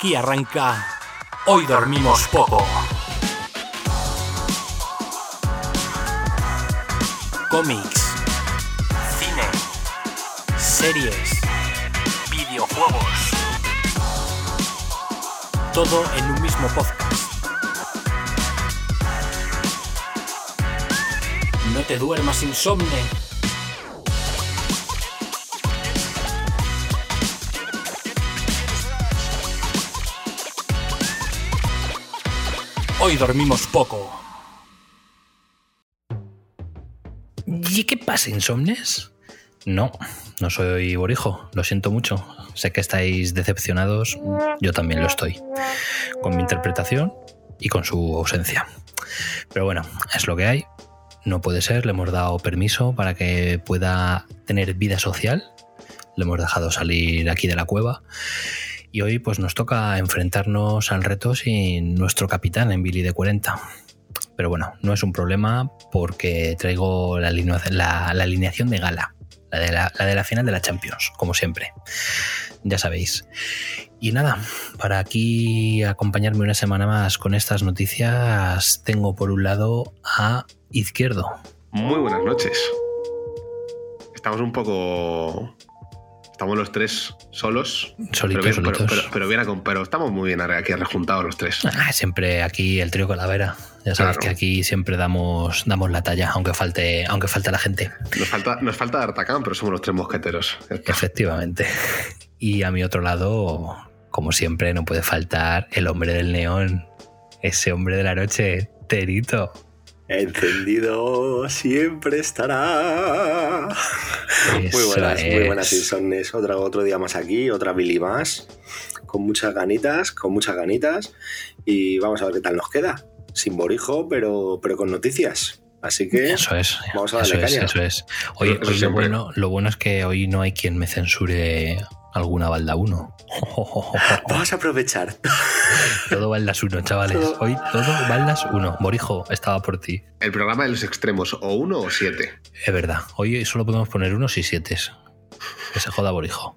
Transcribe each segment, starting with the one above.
Aquí arranca. Hoy dormimos poco. Cómics, cine, series, videojuegos. Todo en un mismo podcast. No te duermas insomne. Hoy dormimos poco. ¿Y qué pasa, insomnes? No, no soy Borijo, lo siento mucho. Sé que estáis decepcionados, yo también lo estoy. Con mi interpretación y con su ausencia. Pero bueno, es lo que hay. No puede ser, le hemos dado permiso para que pueda tener vida social. Le hemos dejado salir aquí de la cueva. Y hoy pues nos toca enfrentarnos al reto sin nuestro capitán en Billy de 40. Pero bueno, no es un problema porque traigo la, la alineación de gala, la de la, la de la final de la Champions, como siempre. Ya sabéis. Y nada, para aquí acompañarme una semana más con estas noticias, tengo por un lado a Izquierdo. Muy buenas noches. Estamos un poco. Estamos los tres solos. Solitos, pero, bien, solitos. pero- pero pero estamos muy bien aquí rejuntados los tres. Ah, siempre aquí el trío Calavera. Ya sabes Claro. que aquí siempre damos, damos la talla, aunque falte, aunque falte la gente. Nos falta, nos falta D'Artagnan, pero somos los tres mosqueteros. Efectivamente. Y a mi otro lado, como siempre, no puede faltar el hombre del neón. Ese hombre de la noche, Terito. Encendido siempre estará. Muy Eso buenas, muy es. buenas insomnes. Otra, otro día más aquí, otra Billy más. Con muchas ganitas, con muchas ganitas. Y vamos a ver qué tal nos queda. Sin borijo, pero, pero con noticias. Así que Eso es. Vamos a eso darle es, caña. eso es. Hoy, Eso hoy lo, bueno, lo bueno es que hoy no hay quien me censure alguna balda 1. vamos a aprovechar. todo baldas 1, chavales. Todo- Hoy todo baldas 1. Borijo, estaba por ti. El programa de los extremos, o uno o siete. Es verdad. Hoy solo podemos poner unos y siete. Que se joda Borijo.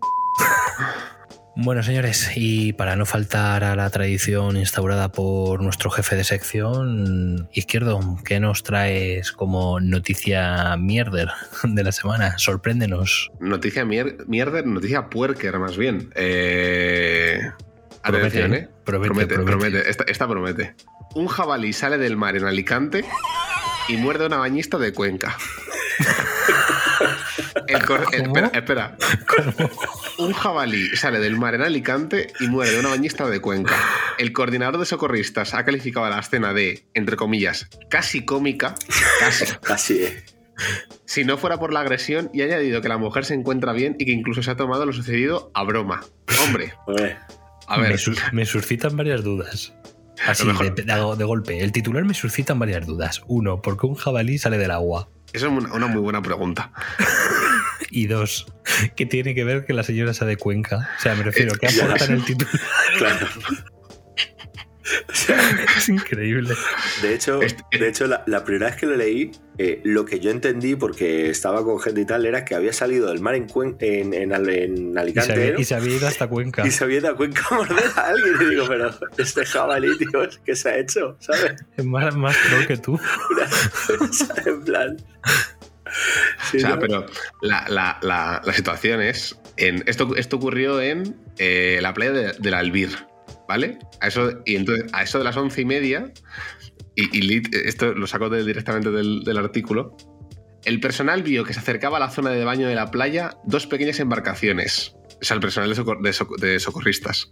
Bueno, señores, y para no faltar a la tradición instaurada por nuestro jefe de sección, Izquierdo, ¿qué nos traes como noticia mierder de la semana? Sorpréndenos. Noticia mier- mierda, noticia puerker, más bien. Eh, Promete, atención, ¿eh? ¿eh? Promete, Promete, promete. promete. Esta, esta promete. Un jabalí sale del mar en Alicante y muerde a una bañista de Cuenca. Espera, espera. Un jabalí sale del mar en Alicante y muerde a una bañista de Cuenca. El coordinador de socorristas ha calificado la escena de, entre comillas, casi cómica, casi, Así es. si no fuera por la agresión y ha añadido que la mujer se encuentra bien y que incluso se ha tomado lo sucedido a broma. Hombre, a ver, Me, su- me suscitan varias dudas. Así, de, de- de golpe. El titular me suscitan varias dudas. Uno, ¿por qué un jabalí sale del agua? eso es una, una muy buena pregunta. Y dos, ¿qué tiene que ver que la señora sea de Cuenca? O sea, me refiero, ¿qué Ya. aporta en el título? claro. Es increíble. De hecho, Este- de hecho la, la primera vez que lo leí, eh, lo que yo entendí, porque estaba con gente y tal, era que había salido del mar en, Cuen- en, en en Y se, Alicante y se había ido hasta Cuenca. y se había ido a Cuenca a morder a alguien. Y digo, pero este jabalí, tío, ¿qué se ha hecho? ¿Sabes? Es más, más troll que tú. Una- en plan. Sí, O sea, pero la, la- la- la situación es. En, esto, esto ocurrió en eh, la playa de- del Albir, ¿vale? A eso, y entonces, a eso de las once y media, y, y lit- esto lo saco de- directamente del, del artículo. El personal vio que se acercaba a la zona de baño de la playa dos pequeñas embarcaciones. O sea, el personal de, socor- de de socorristas.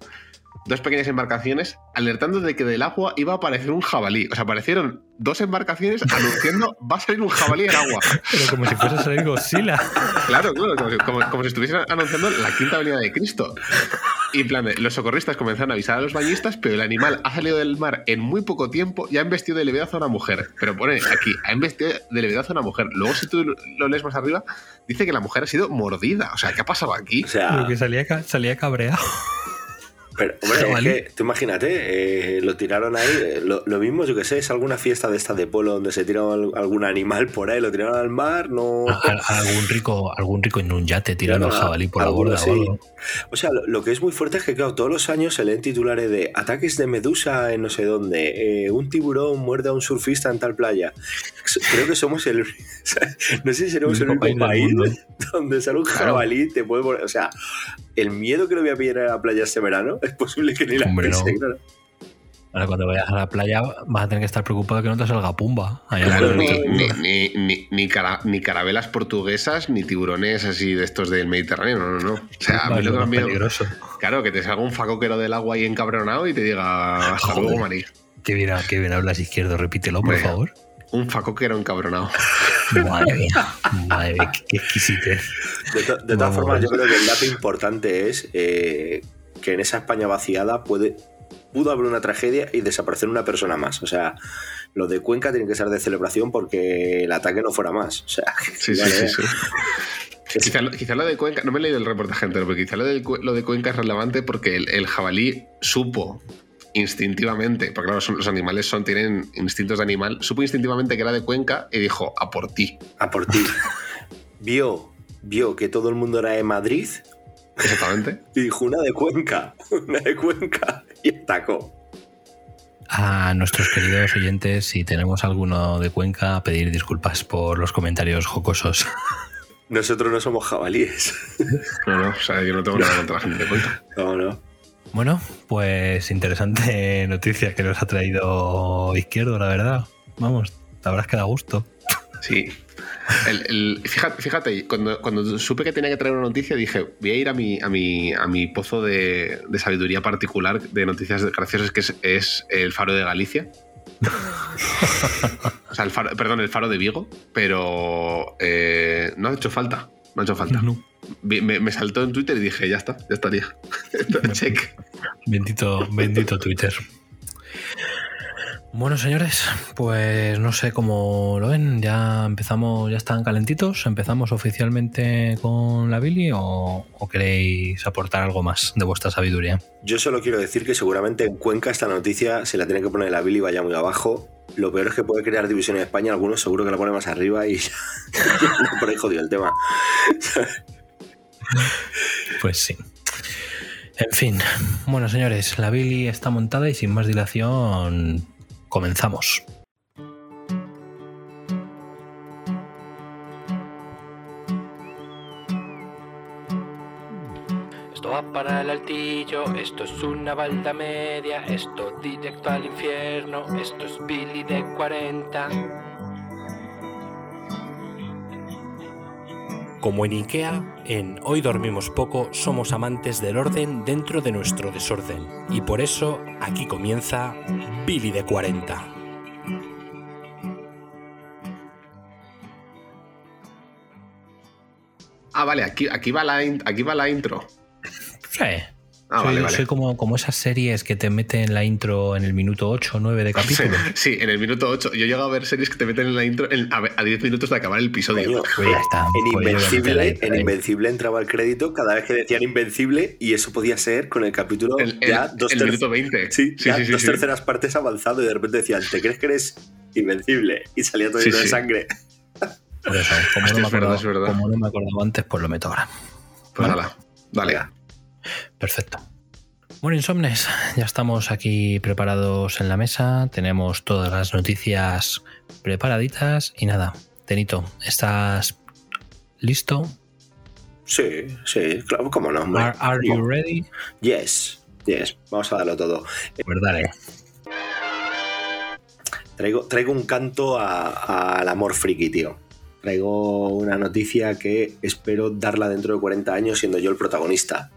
Dos pequeñas embarcaciones alertando de que del agua iba a aparecer un jabalí. O sea, aparecieron dos embarcaciones anunciando va a salir un jabalí en agua. Pero como si fuese a salir Godzilla. Claro, claro, como si, como- como si estuviesen anunciando la quinta venida de Cristo. Y en plan, los socorristas comenzaron a avisar a los bañistas, pero el animal ha salido del mar en muy poco tiempo y ha embestido de levedad a una mujer. Pero pone aquí, ha embestido de levedad a una mujer. Luego, si tú lo lees más arriba, dice que la mujer ha sido mordida. O sea, ¿qué ha pasado aquí? O sea, Pero que salía, salía cabreado. Pero, hombre, es que, tú imagínate, eh, lo tiraron ahí. eh, Lo, lo mismo, yo que sé, es alguna fiesta de esta de polo donde se tira al- algún animal por ahí, lo tiraron al mar, no. A- a- algún rico, algún rico en un yate tirando al Claro, jabalí por la borda sí. o algo. O sea, lo, lo que es muy fuerte es que, claro, todos los años se leen titulares de ataques de medusa en no sé dónde, eh, un tiburón muerde a un surfista en tal playa. Creo que somos el. no sé si seremos el único único país donde sale un Claro. jabalí te puede poner- O sea, el miedo que le voy a pillar a la playa este verano es posible que ni la Hombre, no. claro. Ahora cuando vayas a la playa vas a tener que estar preocupado de que no te salga pumba. Claro, ni, ni, ni, ni, ni cara- ni carabelas portuguesas, ni tiburones así de estos del Mediterráneo, no, no, no. O sea, a mí lo que me miedo- peligroso. Claro, que te salga un facoquero del agua ahí encabronado y te diga hasta Joder. luego, maní. Qué bien, qué bien hablas izquierdo, repítelo, por favor. Un facoquero encabronado. Madre mía, madre mía, qué, qué exquisitez. De, to- de todas formas, yo creo que el dato importante es eh, que en esa España vaciada puede, pudo haber una tragedia y desaparecer una persona más. O sea, lo de Cuenca tiene que ser de celebración porque el ataque no fuera más. O sea, Sí, sí, sí, sí. Quizá, lo- quizá lo de Cuenca, no me he leído el reportaje entero, pero quizá lo, cu- lo de Cuenca es relevante porque el, el jabalí supo instintivamente, porque claro, son- los animales son, tienen instintos de animal, supo instintivamente que era de Cuenca y dijo, a por ti. a por ti. Vio, vio que todo el mundo era de Madrid Exactamente. y dijo una de Cuenca, una de Cuenca y atacó. A nuestros queridos oyentes, si tenemos alguno de Cuenca, pedir disculpas por los comentarios jocosos. Nosotros no somos jabalíes. No, no, o sea, yo no tengo nada contra la gente de Cuenca. No, no. Bueno, pues interesante noticia que nos ha traído Izquierdo, la verdad. Vamos, te habrás quedado a gusto. Sí. El- el- fíjate, fíjate, cuando, cuando supe que tenía que traer una noticia, dije, voy a ir a mi, a mi, a mi pozo de, de sabiduría particular de noticias graciosas, que es, es el faro de Galicia. o sea, el faro, perdón, el faro de Vigo, pero eh, no ha hecho falta. No ha hecho falta. No. Me, me saltó en Twitter y dije, ya está, ya estaría. Check. Bendito, bendito Twitter. Bueno, señores, pues no sé cómo lo ven. Ya empezamos, ya están calentitos. ¿Empezamos oficialmente con la Billy o, o queréis aportar algo más de vuestra sabiduría? Yo solo quiero decir que seguramente en Cuenca esta noticia se la tiene que poner la Billy vaya muy abajo. Lo peor es que puede crear división en España. Algunos seguro que la pone más arriba y ya, por ahí jodido el tema. Pues sí. En fin, bueno, señores, la Billy está montada y sin más dilación comenzamos. Esto va para el altillo, esto es una balda media, esto directo al infierno, esto es Billy de 40. Como en IKEA, en Hoy Dormimos Poco somos amantes del orden dentro de nuestro desorden. Y por eso aquí comienza Billy de 40. Ah, vale, aquí, aquí, va, la aquí va la intro. Sí. Ah, soy, vale, vale. soy como, como esas series que te meten la intro en el minuto 8 o 9 de capítulo. Sí, en el minuto 8. Yo he llegado a ver series que te meten en la intro en- a a 10 minutos de acabar el episodio. Coño, Pues ya está. En Pues Invencible, intro en. Invencible entraba el crédito cada vez que decían Invencible y eso podía ser con el capítulo El, el- ya dos, el minuto 20. sí, sí, ya sí, sí, dos sí. terceras partes avanzado y de repente decían, ¿te crees que eres Invencible? Y salía todo Sí, lleno de sangre. Por eso, como, Hostia, no me es verdad, acordaba, es verdad. como no me acordaba antes, pues lo meto ahora. Pues Vale. nada, dale. Perfecto. Bueno, Insomnes, ya estamos aquí preparados en la mesa, tenemos todas las noticias preparaditas y nada, Tenito, ¿estás listo? Sí, sí, claro, cómo no. Are, are you ready? Yes, yes, vamos a darlo todo. Pues dale. Traigo, traigo un canto al amor friki, tío. Traigo una noticia que espero darla dentro de 40 años siendo yo el protagonista.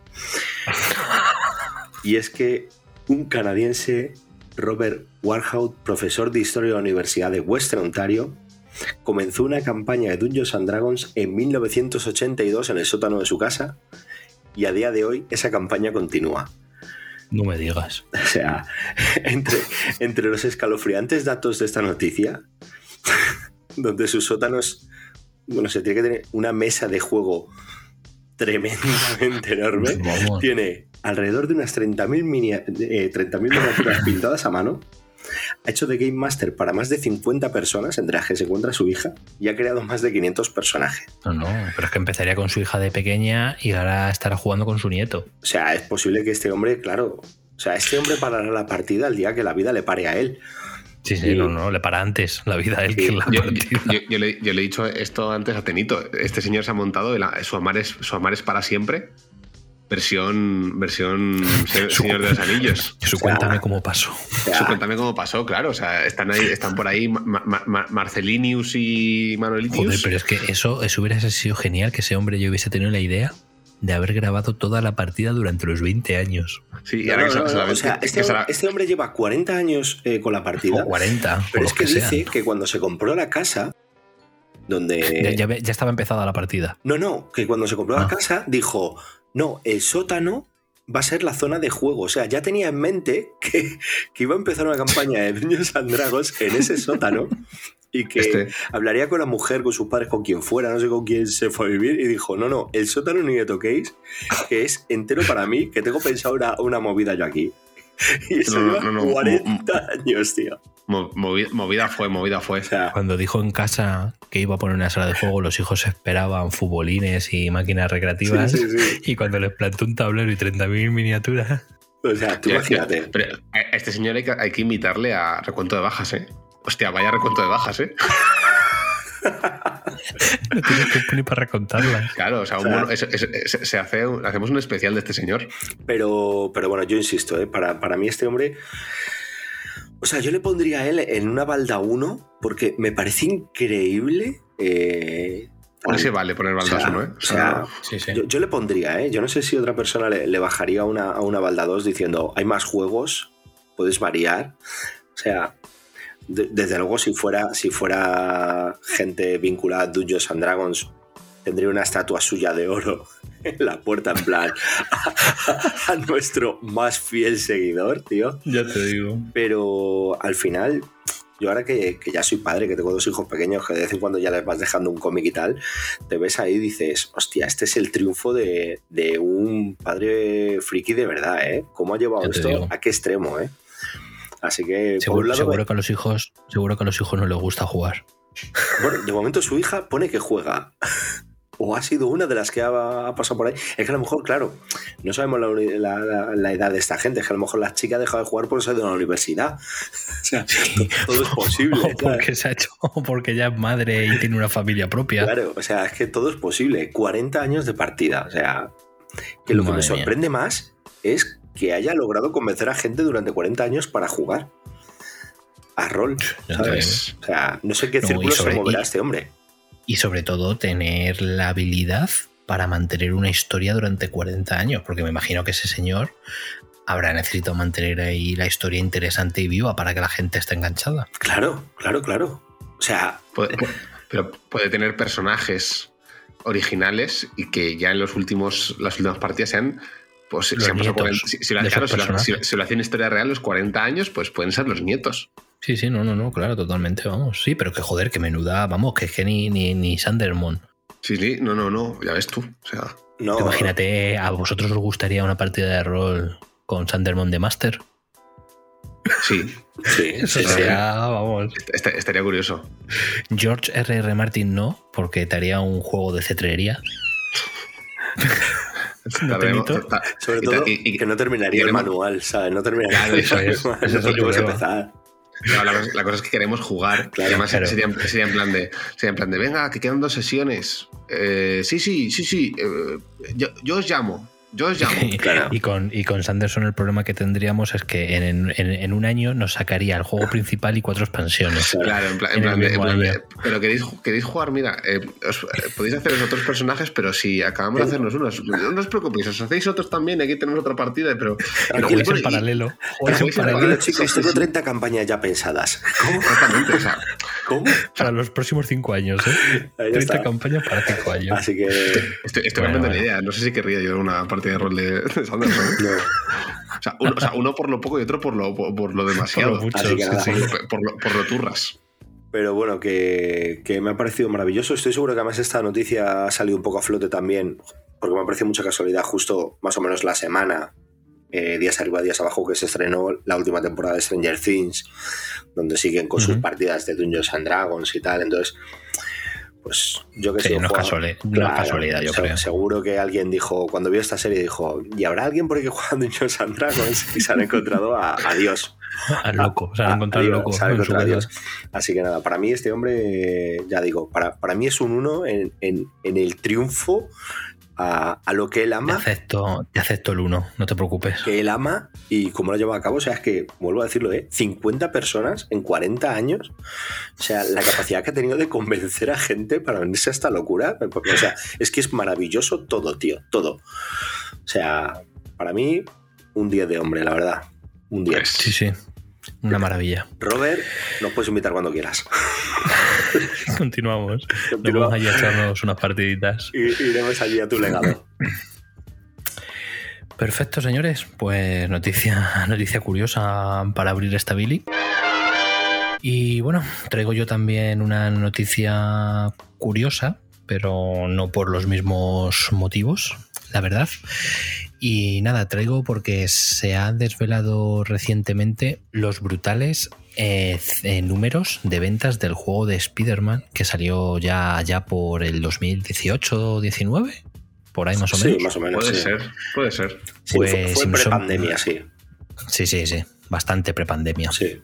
Y es que un canadiense, Robert Warhout, profesor de historia de la Universidad de Western Ontario, comenzó una campaña de Dungeons and Dragons en 1982 en el sótano de su casa y a día de hoy esa campaña continúa. No me digas. O sea, entre, entre los escalofriantes datos de esta noticia, donde sus sótanos, bueno, se tiene que tener una mesa de juego tremendamente enorme. Vamos. Tiene alrededor de unas 30.000 minia- eh, 30.000 miniaturas pintadas a mano. Ha hecho de Game Master para más de 50 personas, entre las que se encuentra su hija, y ha creado más de 500 personajes. No, no, pero es que empezaría con su hija de pequeña y ahora estará jugando con su nieto. O sea, es posible que este hombre, claro, o sea, este hombre parará la partida el día que la vida le pare a él. Sí, sí, Sí. no, no, le para antes la vida a él Sí, que la Yo, partida. yo- yo le, yo le he dicho esto antes a Tenito. Este señor se ha montado el- su, amar es, su amar es para siempre. Versión, versión se- Su- Señor de los Anillos. Su O sea, cuéntame cómo pasó. Eso cuéntame cómo pasó, claro. O sea, están ahí, están por ahí Ma- Ma- Ma- Marcelinius y Manolitius. Joder, pero es que eso, eso hubiera sido genial que ese hombre yo hubiese tenido la idea de haber grabado toda la partida durante los 20 años. Sí, y ahora no, que no, se- se la o sea, que este, se la- hombre, este hombre lleva 40 años eh, con la partida, O 40, o pero es que que dice que cuando se compró la casa, donde... Ya, ya ve- ya estaba empezada la partida. No, no, que cuando se compró Ah. la casa dijo, no, el sótano va a ser la zona de juego. O sea, ya tenía en mente que, que iba a empezar una campaña de Dungeons and Dragons en ese sótano y que Este. hablaría con la mujer, con sus padres, con quien fuera, no sé con quién se fue a vivir y dijo, no, no, el sótano ni le toquéis, que es entero para mí, que tengo pensado una, una movida yo aquí. Y eso No, no, lleva no, no, 40 años, tío. mo- movi- movida fue, movida fue. O sea, Cuando dijo en casa que iba a poner una sala de juego, los hijos esperaban futbolines y máquinas recreativas. sí, sí, sí. Y cuando les plantó un tablero y 30.000 miniaturas, O sea, tú Tío, imagínate. Pero a a este señor hay que, hay que invitarle a recuento de bajas, ¿eh? Hostia, vaya recuento de bajas, ¿eh? no tienes tiempo ni para recontarlas. Claro, o sea, O se, se hace, hacemos un especial de este señor. Pero, pero bueno, yo insisto, ¿eh? para, para mí este hombre. O sea, yo le pondría a él en una balda 1 porque me parece increíble. eh, Por ese vale poner o baldas sea, uno, ¿eh? o sea, Sí, sí. yo, yo le pondría, ¿eh? Yo no sé si otra persona le, le bajaría a una, a una balda 2 diciendo hay más juegos, puedes variar. O sea, de- desde luego, si fuera, si fuera gente vinculada a Dungeons and Dragons, tendría una estatua suya de oro en la puerta, en plan, a, a nuestro más fiel seguidor, tío. Ya te digo. Pero al final, yo ahora que, que ya soy padre, que tengo dos hijos pequeños, que de vez en cuando ya les vas dejando un cómic y tal, te ves ahí y dices, hostia, este es el triunfo de, de un padre friki de verdad, ¿eh? ¿Cómo ha llevado esto? digo. ¿A qué extremo, eh? Así que, por Seguro, un lado, seguro que a los hijos, seguro que a los hijos no les gusta jugar. bueno, de momento su hija pone que juega. O ha sido una de las que ha, ha pasado por ahí. Es que a lo mejor, claro, no sabemos la, uni- la- la- la edad de esta gente. Es que a lo mejor la chica ha dejado de jugar por ser de la universidad. O sea, todo es posible. O porque se ha hecho, o porque ya es madre y tiene una familia propia. Claro, o sea, es que todo es posible. 40 años de partida. O sea, que lo que me mía. sorprende más es que haya logrado convencer a gente durante 40 años para jugar a rol. ¿sabes? O sea, no sé qué No, y círculo sobre- se moverá y- este hombre. Y sobre todo tener la habilidad para mantener una historia durante 40 años, porque me imagino que ese señor habrá necesitado mantener ahí la historia interesante y viva para que la gente esté enganchada. Claro, claro, claro. O sea, Puede- pero puede tener personajes originales y que ya en los últimos, las últimas partidas sean. Pues si, Los han pasado nietos 40 si- si lo- claro, si hacen historia real, los 40 años, pues pueden ser los nietos. Sí, sí, no, no, no, claro, totalmente, vamos. Sí, pero que joder, que menuda, vamos, que es que ni, ni, ni Sandermon. Sí, sí, no, no, no, ya ves tú. O sea, no. Imagínate, ¿a vosotros os gustaría una partida de rol con Sandermon de Master? sí, Sí, Eso sí, sí. sería, vamos. est- est- estaría curioso. George R.R. Martin no, porque te haría un juego de cetrería. ¿No, ta- Sobre y- todo y- y- que no terminaría el manual, ¿sabes? No terminaría Claro, eso el es, manual. es Tenemos que problema. empezar. No, la, cosa- la cosa es que queremos jugar. Claro, además claro. sería, sería en plan de, sería en plan de, venga, que quedan dos sesiones. Eh, sí, sí, sí, sí. eh, yo, yo os llamo. Yo os llamo. Claro. Y, con, y con Sanderson el problema que tendríamos es que en, en- en un año nos sacaría el juego principal y cuatro expansiones. Claro, en plan, en plan plan de, año. pero queréis, queréis jugar, mira, eh, os- eh, podéis hacer los otros personajes, pero si acabamos de hacernos unos, no os preocupéis, os hacéis otros también, aquí tenemos otra partida, pero... Pero pero- en paralelo. En chicos, tengo sí. 30 campañas ya pensadas. ¿Cómo? Exactamente, o sea, ¿Cómo? para los próximos cinco años. ¿eh? Ahí ya 30 está. campañas para cinco años. Así que. estoy, estoy Bueno, cambiando bueno. la idea, no sé si querría yo una partida de rol de, de Sanderson. ¿eh? No. O, sea, uno, o sea, uno por lo poco y otro por lo, por, por lo Por demasiado. lo mucho, Así que sí, nada. sí. Por, lo, por, por turras. Pero bueno, que, que me ha parecido maravilloso. Estoy seguro que además esta noticia ha salido un poco a flote también. porque me ha parecido mucha casualidad, justo más o menos la semana, eh, días arriba, días abajo, que se estrenó la última temporada de Stranger Things, donde siguen con sus partidas de Dungeons and Dragons y tal. Entonces, pues yo que Sí, sé. no es casuali- no es casualidad, yo creo. Seguro que alguien dijo, cuando vio esta serie, dijo, ¿y habrá alguien por aquí jugando Dungeons and Dragons? Y se han encontrado a, a Dios. Al loco, se han encontrado al Dios, loco. se han en su encontrado a. Dios. Así que nada, para mí este hombre, ya digo, para, para mí es un uno en, en- en el triunfo a, a lo que él Te ama, acepto, te acepto el uno, no te preocupes. que él ama y cómo lo lleva a cabo. O sea, es que, vuelvo a decirlo, ¿eh? 50 personas en 40 años. O sea, la capacidad que ha tenido de convencer a gente para venirse a esta locura. O sea, es que es maravilloso todo, tío, todo. O sea, para mí, un 10 de hombre, la verdad. Un 10. Pues, Sí, sí. Una maravilla. Robert, nos puedes invitar cuando quieras. Continuamos. Vamos allí a echarnos unas partiditas. Y- Iremos allí a tu legado. Perfecto, señores. Pues noticia, noticia curiosa para abrir esta Billy. Y bueno, traigo yo también una noticia curiosa, pero no por los mismos motivos, la verdad. Y nada, traigo porque se han desvelado recientemente los brutales eh, c- números de ventas del juego de Spider-Man que salió ya, ya por el 2018-19, por ahí más o menos. Sí, más o menos. Puede sí. ser, puede ser. Sí, fue- Pues, fue Simpson- prepandemia, sí. Sí, sí, sí. Bastante prepandemia. sí.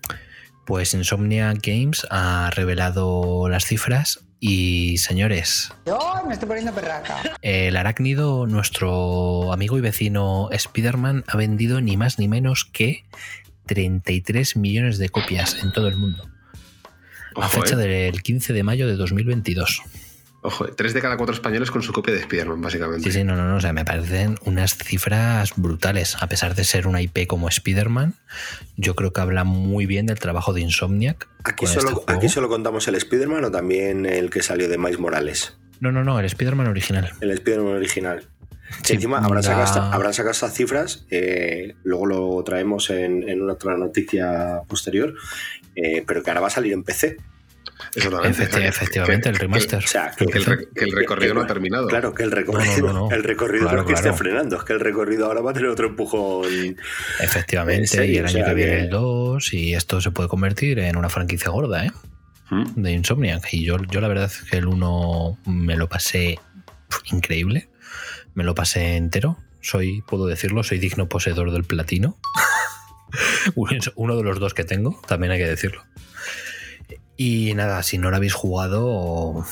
Pues Insomnia Games ha revelado las cifras y señores, Yo me estoy poniendo perraca. el arácnido, nuestro amigo y vecino Spider-Man, ha vendido ni más ni menos que 33 millones de copias en todo el mundo. a fecha eh. del 15 de mayo de 2022. Ojo, eh. tres de cada cuatro españoles con su copia de Spider-Man, básicamente. Sí, sí, no, no, no. O sea, me parecen unas cifras brutales. A pesar de ser una IP como Spider-Man, yo creo que habla muy bien del trabajo de Insomniac. Aquí con solo, este juego. aquí solo contamos el Spider-Man o también el que salió de Miles Morales. No, no, no, el Spider-Man original. El Spider-Man original. Sí, Encima habrán sacado, esta- habrán sacado estas cifras, eh, luego lo traemos en, en una otra noticia posterior, eh, pero que ahora va a salir en PC. Exactamente. Efecti- que- efectivamente, el remaster. O sea, Que, que el, re- que el recorrido no ha terminado. Claro, que el recorrido, No, no, no, no. El recorrido Claro, no es que claro. esté frenando, es que el recorrido ahora va a tener otro empujón. Efectivamente, serio, y el o año sea que viene que- el 2, y esto se puede convertir en una franquicia gorda, ¿eh? Mm. De Insomniac. Y yo, yo la verdad es que el 1 me lo pasé increíble. Me lo pasé entero. Soy, puedo decirlo, soy digno poseedor del platino. Uno de los dos que tengo, también hay que decirlo. Y nada, si no lo habéis jugado,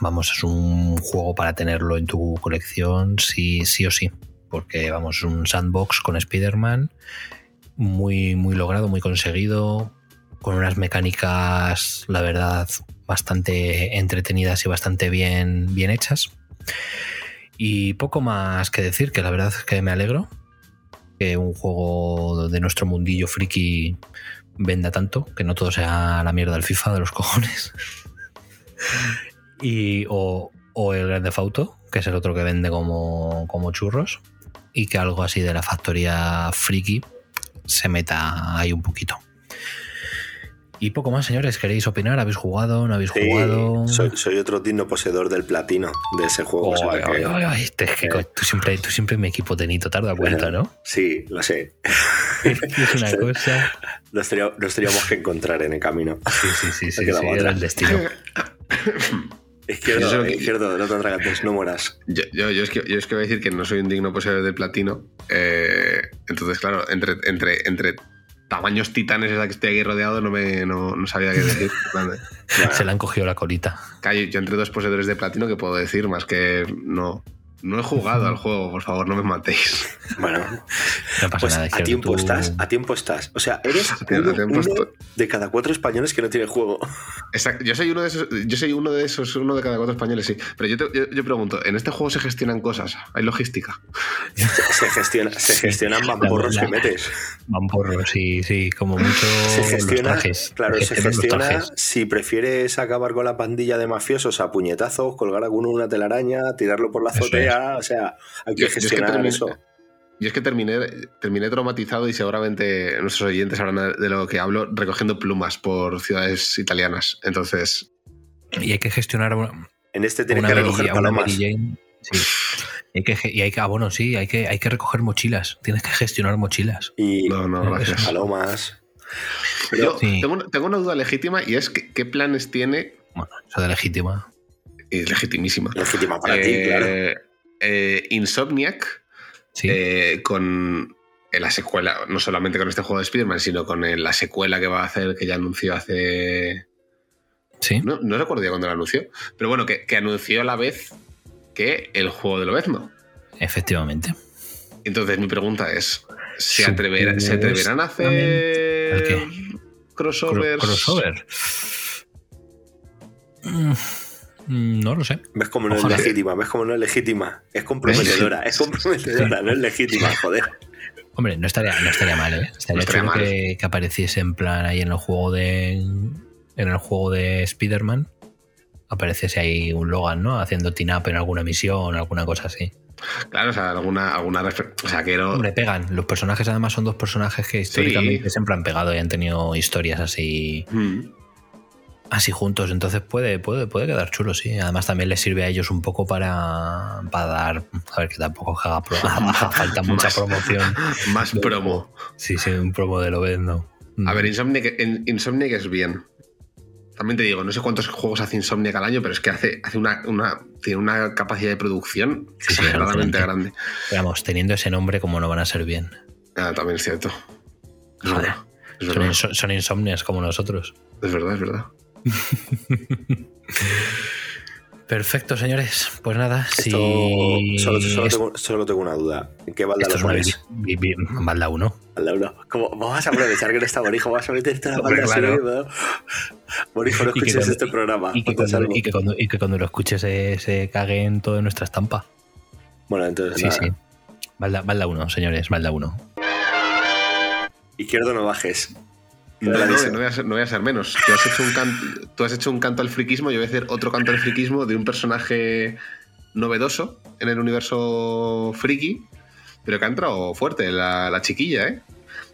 vamos, es un juego para tenerlo en tu colección, sí, sí o sí. Porque vamos, un sandbox con Spider-Man, muy, muy logrado, muy conseguido, con unas mecánicas, la verdad, bastante entretenidas y bastante bien, bien hechas. Y poco más que decir, que la verdad es que me alegro que un juego de nuestro mundillo friki venda tanto, que no todo sea la mierda del FIFA de los cojones. y, o, el Grand Theft Auto, que es el otro que vende como, como churros, y que algo así de la factoría friki se meta ahí un poquito. Y poco más, señores. ¿Queréis opinar? ¿Habéis jugado? ¿No habéis Sí, jugado? soy, soy otro digno poseedor del platino de ese juego. Ay, que- ay, ay, te- que Eh. tú, siempre, tú siempre me equipo tenito, dado cuenta, ¿no? Sí, lo sé. Es una cosa. Nos, teníamos, nos teníamos que encontrar en el camino. Sí, sí, sí, sí, sí, otra. era el destino. Izquierdo, Eso- izquierdo, no te atragantes, no mueras. Yo, yo, yo es que, yo es que voy a decir que no soy un digno poseedor de platino. eh, entonces, claro, entre, entre, entre tamaños titanes esa que estoy aquí rodeado, no, me, no, no sabía qué decir. Se le han cogido la colita. Claro, yo entre dos poseedores de platino, ¿qué puedo decir? Más que no. No he jugado al juego, por favor, no me matéis. Bueno, No pasa pues nada. a tiempo tú- estás, a tiempo estás. O sea, eres uno, tiempo uno estoy. de cada cuatro españoles que no tiene juego. Exacto, Yo soy uno de esos, yo soy uno de esos, uno de cada cuatro españoles, sí. Pero yo, te- yo, yo pregunto, ¿en este juego se gestionan cosas? ¿Hay logística? Se, gestiona, se Sí, gestionan mamporros que metes. Mamporro, sí, sí, como mucho Se los gestiona, trajes. claro, se los gestiona si prefieres acabar con la pandilla de mafiosos a puñetazos, colgar a alguno una telaraña, tirarlo por la Eso azotea, o sea, hay que Yo- yo es que gestionar terminé- eso. Yo es que terminé, terminé traumatizado y seguramente nuestros oyentes sabrán de lo que hablo recogiendo plumas por ciudades italianas. Entonces, Y hay que gestionar una, En este tienes una que recoger palomas. Jane. sí. Hay que, y hay que, ah, bueno, sí, hay que, hay que recoger mochilas. Tienes que gestionar mochilas. Y No, no, gracias. palomas. Yo Sí. tengo, una- tengo una duda legítima y es que, qué planes tiene, Bueno, eso de legítima. y es legitimísima, Legítima para ti, eh, claro. Eh, Insomniac Sí. eh, con en la secuela, no solamente con este juego de Spider-Man, sino con el- la secuela que va a hacer, que ya anunció hace... sí. No, no recuerdo ya cuándo lo anunció, pero bueno, que, que anunció a la vez que el juego de Lobezno. Efectivamente. Entonces mi pregunta es, ¿se, atrever- ¿se atreverán a hacer crossovers? Cro- Crossover. Mm, No lo sé. ¿Ves cómo no Ojalá. es legítima? ¿Ves cómo no es legítima? Es comprometedora, es comprometedora, no es legítima, joder. Hombre, no estaría, no estaría mal, ¿eh? Estaría No estaría chulo mal. que, que apareciese en plan ahí en el juego de. En el juego de Spider-Man. Apareciese ahí un Logan, ¿no? Haciendo team-up en alguna misión, alguna cosa así. Claro, o sea, alguna, alguna O sea, que no... Hombre, pegan. Los personajes además son dos personajes que históricamente siempre han pegado y han tenido historias así, Mm. Así juntos. Entonces puede, puede, puede quedar chulo, sí. Además también les sirve a ellos un poco para, para dar. A ver, que tampoco haga, falta mucha Más. promoción. Más promo. Sí, sí, un promo de lo vendo. A ver, Insomniac, Insomniac es bien. También te digo, no sé cuántos juegos hace Insomniac al año, pero es que hace, hace una, una- tiene una capacidad de producción Sí, sí, exageradamente alucinante. grande. Vamos, teniendo ese nombre, como no van a ser bien? Ah, también es cierto. Joder. Es Son, verdad, son insomnias como nosotros. es verdad, es verdad. Perfecto, señores. Pues nada, Esto, si. solo, solo tengo, solo tengo una duda. ¿En qué balda lo vi- balda 1. Balda uno. ¿Cómo vas a aprovechar que no está Borijo? ¿Vas a meterte en la balda claro. Borijo, no escuches cuando- este programa. Y que, cuando, y que cuando- y que cuando lo escuches se, se cague en toda nuestra estampa. Bueno, entonces Sí, nada. sí. Balda 1, señores, balda 1. Izquierdo no bajes. No, voy a ser, no voy a ser menos. Tú has, hecho un can- tú has hecho un canto al friquismo, yo voy a hacer otro canto al friquismo de un personaje novedoso en el universo friki, pero que ha entrado fuerte, la, la chiquilla, ¿eh?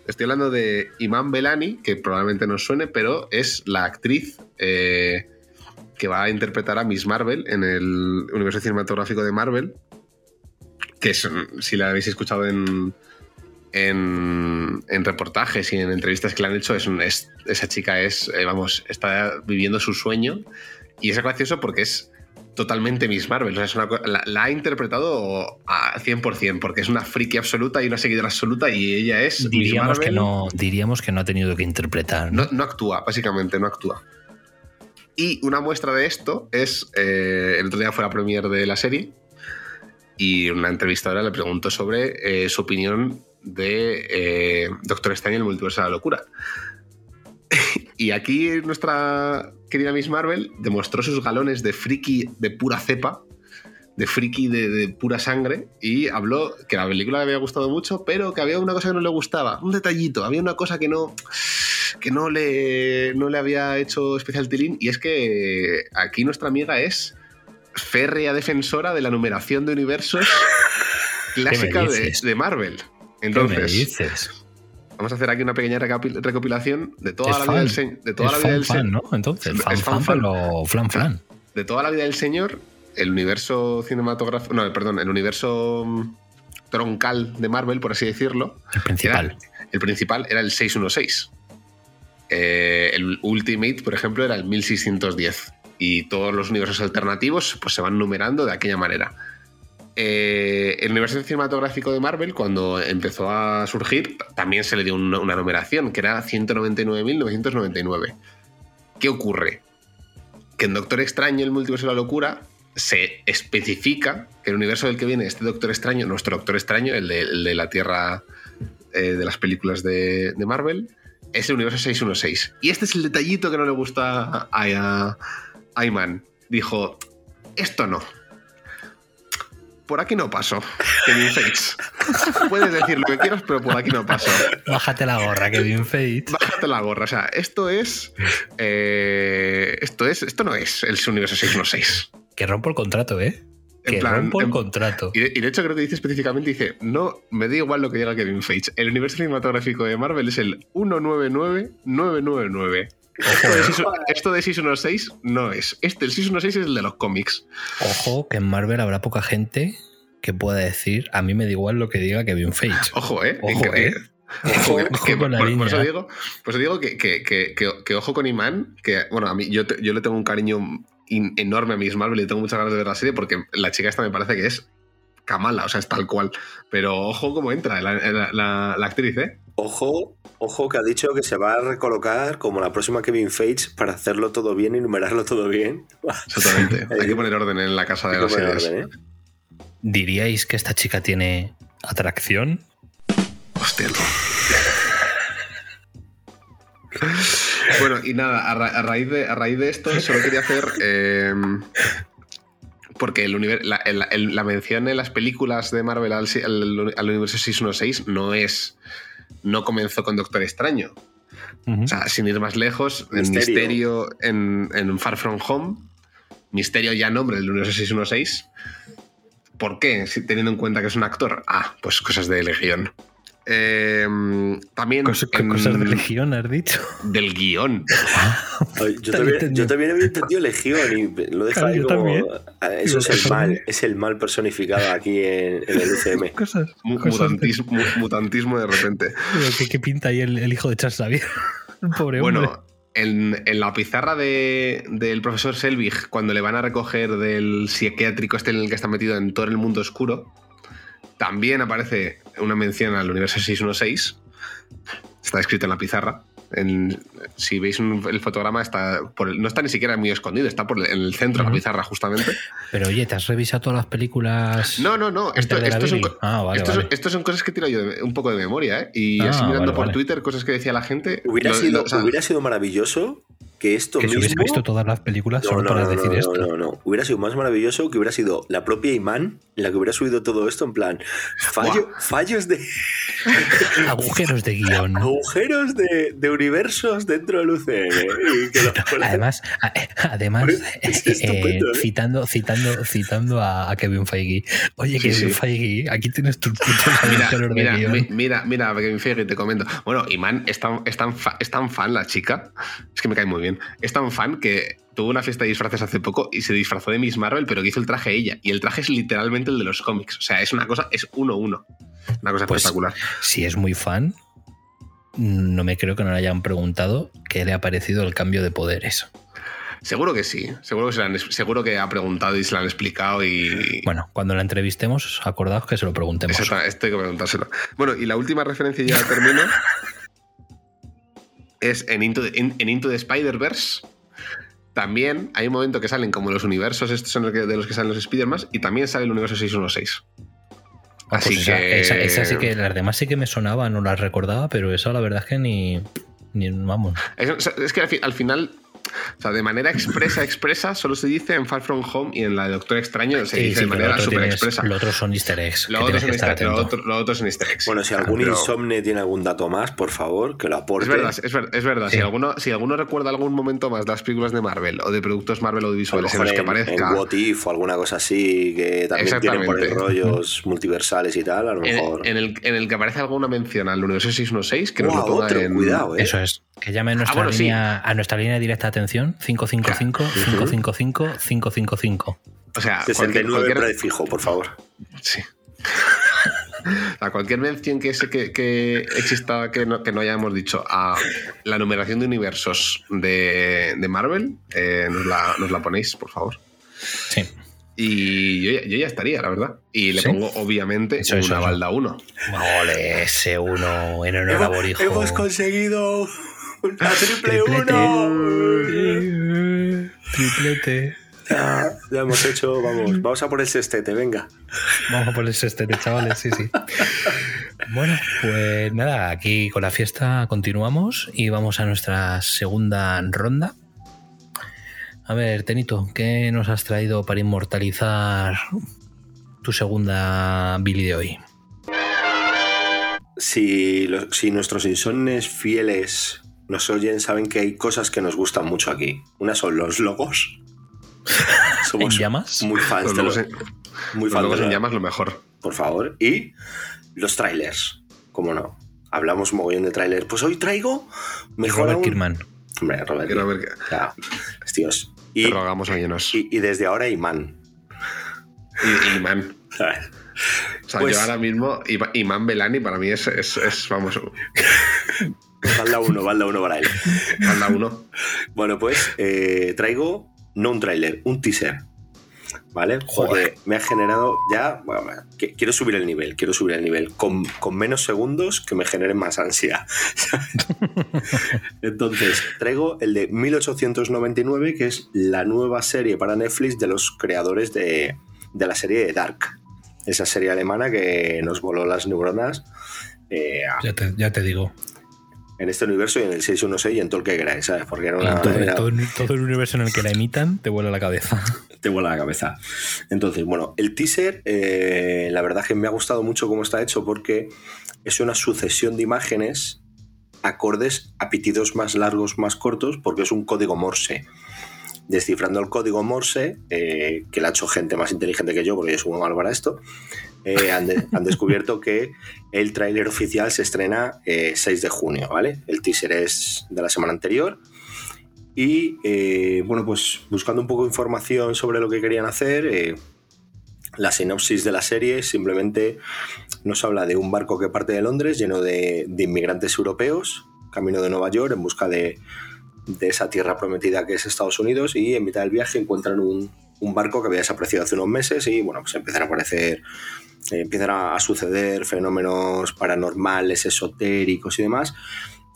Estoy hablando de Iman Belani, que probablemente no suene, pero es la actriz eh, que va a interpretar a Miss Marvel en el universo cinematográfico de Marvel, que es, si la habéis escuchado en, en, en reportajes y en entrevistas que le han hecho, es, un- es- esa chica es, eh, vamos, está viviendo su sueño y es gracioso porque es totalmente Miss Marvel. O sea, es una la, la ha interpretado a 100% porque es una friki absoluta y una seguidora absoluta y ella es Miss Diríamos que, Marvel. no, diríamos que no ha tenido que interpretar. ¿no? No, no actúa, básicamente, no actúa. Y una muestra de esto es, eh, el otro día fue la premiere de la serie y una entrevistadora le preguntó sobre eh, su opinión de eh, Doctor Extraño en el multiverso de la locura. y aquí nuestra querida Miss Marvel demostró sus galones de friki de pura cepa, de friki de, de pura sangre, y habló que la película le había gustado mucho, pero que había una cosa que no le gustaba, un detallito, había una cosa que no, que no le, no le había hecho especial tilín, y es que aquí nuestra amiga es férrea defensora de la numeración de universos clásica de Marvel. ¿Qué me Entonces, dices? vamos a hacer aquí una pequeña recopilación de toda Es la fan. vida del de toda es la vida fan, del fan, ¿no? Entonces, Es fan, fan, fan, fan. pero flan, flan. de toda la vida del señor, el universo cinematográfico, no, perdón, el universo mm, troncal de Marvel, por así decirlo, El principal. era- el principal era el 616. Eh, el Ultimate, por ejemplo, era el 1610. Y todos los universos alternativos pues, se van numerando de aquella manera. Eh, el universo cinematográfico de Marvel, cuando empezó a surgir, también se le dio una, numeración, que era 199.999. ¿Qué ocurre? Que en Doctor Extraño, el multiverso de la locura, se especifica que el universo del que viene este Doctor Extraño, nuestro Doctor Extraño, el de, la Tierra eh, de las películas de, Marvel, es el universo 616. Y este es el detallito que no le gusta a, a, a. Dijo, esto no. Por aquí no paso, Kevin Feige. Puedes decir lo que quieras, pero por aquí no paso. Bájate la gorra, Kevin Feige. Bájate la gorra. O sea, esto es. eh, esto es. Esto no es el universo 616. Que rompo el contrato, ¿eh? En Que plan, rompo el en- contrato. Y de, y de hecho creo que dice específicamente, dice, no, me da igual lo que diga Kevin Feige. El universo cinematográfico de Marvel es el 199999. Esto de, Season- esto de Season 6 no es. Este, el Season 6 es el de los cómics. Ojo, que en Marvel habrá poca gente que pueda decir, a mí me da igual lo que diga Kevin Feige. Ojo, ¿eh? Ojo, Incre- ¿eh? Ojo, Ojo que- con la por, por eso digo, por eso digo que, que- que- que- que ojo con Iman, que bueno, a mí yo, yo le tengo un cariño in- enorme a Miss Marvel y le tengo muchas ganas de ver la serie porque la chica esta me parece que es Kamala, o sea, es tal cual. Pero ojo cómo entra la, la- la- la actriz, ¿eh? Ojo, ojo que ha dicho que se va a recolocar como la próxima Kevin Feige para hacerlo todo bien y numerarlo todo bien. Exactamente. Hay que poner orden en la casa de las orden, ¿eh? ¿Diríais que esta chica tiene atracción? Hostia, no. Bueno, y nada, a, ra- a raíz, de, a raíz de esto, solo quería hacer. eh, porque el univer- la, el- el- la mención en las películas de Marvel al, al- al universo 616 no es. No comenzó con Doctor Extraño. O sea, sin ir más lejos, en Misterio. Misterio en, en Far From Home, Misterio ya nombre del universo 616. ¿Por qué? Si- teniendo en cuenta que es un actor. Ah, pues cosas de Legión. Eh, también Cos- en- cosas de legión, has dicho. del guion. Ay, Yo también, yo también había entendido Legión y lo deja Claro, ahí yo como. también. Ah, Eso es el cosas mal, es el mal personificado aquí en, en el UCM. Cosas. Cosas mutantismo, mu- mutantismo de repente. ¿qué, qué pinta ahí el, el hijo de Charles Xavier? Pobre hombre. Bueno, en, en la pizarra de- del profesor Selvig, cuando le van a recoger del psiquiátrico este en el que está metido en todo el mundo oscuro, también aparece una mención al universo 616. Está escrito en la pizarra. En- si veis un- el fotograma, está por el- no está ni siquiera muy escondido, está por el- en el centro de la pizarra, justamente. Pero oye, ¿te has revisado todas las películas? No, no, no. Esto, esto son, Ah, vale, esto son- vale. esto son cosas que tiro yo de- un poco de memoria, ¿eh? Y Ah, así mirando vale, por vale. Twitter cosas que decía la gente. Hubiera, lo- sido, lo- o sea, hubiera sido maravilloso que esto Que si mismo. hubiese visto todas las películas No, solo no, para no, decir no, esto. No, no, no. Hubiera sido más maravilloso que hubiera sido la propia Iman la que hubiera subido todo esto en plan fallo- fallos de Agujeros de guion. agujeros de, de universos dentro del UCM. Y que lo- Además, a- además Es eh, ¿eh? citando, citando, citando a, a Kevin Feige. Oye, Sí, Kevin sí. Feige, aquí tienes tus putos Mira, de mira, guion. mi- mira, mira, Kevin Feige, te comento. Bueno, Iman es tan, es, tan fa- es tan fan la chica, es que me cae muy bien. Es tan fan que tuvo una fiesta de disfraces hace poco y se disfrazó de Miss Marvel, pero que hizo el traje ella. Y el traje es literalmente el de los cómics. O sea, es una cosa, es uno a uno. Una cosa Pues- espectacular. Si es muy fan, no me creo que no le hayan preguntado qué le ha parecido el cambio de poderes. Seguro que sí. Seguro que, se han- seguro que ha preguntado y se lo han explicado y. Bueno, cuando la entrevistemos, acordaos que se lo preguntemos. Esto hay que preguntárselo. Bueno, y la última referencia ya termino. es en Into the, en- en Into the Spider-Verse. También hay un momento que salen como los universos estos en los que- de los que salen los Spider-Man y también sale el universo 616. Ah, Así pues esa, que- esa- esa sí que las demás sí que me sonaban, no las recordaba, pero esa la verdad es que ni, ni vamos. Es, es que al, fi- al final, o sea, de manera expresa, expresa, solo se dice en Far From Home y en la de Doctor Extraño se Sí, dice sí, de manera súper expresa. Lo otro son easter eggs. Lo que otro, son que estar easter, lo, otro, lo otro son easter eggs. Bueno, si algún pero- insomne tiene algún dato más, por favor, que lo aporte. Es verdad, es verdad. Es verdad. Sí. Si, alguno, si alguno recuerda algún momento más de las películas de Marvel o de productos Marvel A lo audiovisuales en mejor los que en, aparezca. en What If o alguna cosa así, que también tienen por ahí rollos multiversales y tal, a lo En, mejor. en el, en el que aparece alguna mención al universo 616, que nos Buah, lo ponga otro, en. cuidado, eh. Eso es. Que llame a nuestra, Ah, bueno, sí. línea, a nuestra línea directa de atención 555 555 555. O sea, 69 cualquier, cualquier- prefijo, por favor. sí. Sea, cualquier mención que, se- que, que exista que no, que no hayamos dicho a la numeración de universos de, de Marvel, eh, nos, la, nos la ponéis, por favor. Sí. Y yo, ya- yo ya estaría, la verdad. Y le ¿Sí? pongo, obviamente, Eso, eso, una eso. balda 1. Ole, ese uno en honor a Borijo. hemos conseguido una triple Triplete. uno. Triplete. Ya, ya hemos hecho, vamos, vamos a por el sextete, venga. Vamos a ponerse este de chavales, sí, sí. Bueno, pues nada, aquí con la fiesta continuamos y vamos a nuestra segunda ronda. A ver, Tenito, ¿qué nos has traído para inmortalizar tu segunda Billy de hoy? Si, lo- si nuestros insomnes fieles nos oyen, saben que hay cosas que nos gustan mucho aquí. Una son los logos. Somos ¿En llamas? muy fans Los de los, en, muy los fans logos de en llamas, lo mejor. por favor. Y los trailers, ¿cómo no? Hablamos mogollón de trailer. Pues hoy traigo mejor Robert aún- Kirkman. Hombre, Robert que Claro, tíos. Y, te rogamos a llenos. y, y desde ahora Iman. Y, y, man, ¿sabes? O sea, Pues- yo ahora mismo, Ima- Imán Belani para mí es, es, es, vamos, Balda uno, balda uno para él. anda uno. Bueno, pues eh, traigo no un tráiler, un teaser. ¿Vale? Porque me ha generado ya. bueno, que- quiero subir el nivel, quiero subir el nivel. Con, con menos segundos que me generen más ansia. Entonces, traigo el de 1899, que es la nueva serie para Netflix de los creadores de, de la serie de Dark. Esa serie alemana que nos voló las neuronas eh, Ya te, ya te digo. En este universo y en el 616 y en todo el que queráis, ¿sabes? Porque era una. todo, era- todo el- todo el universo en el que la imitan te vuela la cabeza. te vuela la cabeza. Entonces, bueno, el teaser, eh, la verdad es que me ha gustado mucho cómo está hecho porque es una sucesión de imágenes acordes a pitidos más largos, más cortos, porque es un código Morse. Descifrando el código Morse, eh, que lo ha hecho gente más inteligente que yo, porque yo soy muy malo para esto, eh, han, de- han descubierto que el tráiler oficial se estrena eh, 6 de junio, ¿vale? El teaser es de la semana anterior. Y eh, bueno, pues buscando un poco de información sobre lo que querían hacer, eh, la sinopsis de la serie simplemente nos habla de un barco que parte de Londres lleno de, de inmigrantes europeos, camino de Nueva York en busca de, de esa tierra prometida que es Estados Unidos y en mitad del viaje encuentran un, un barco que había desaparecido hace unos meses y bueno, pues empiezan a aparecer, eh, empiezan a, a suceder fenómenos paranormales, esotéricos y demás.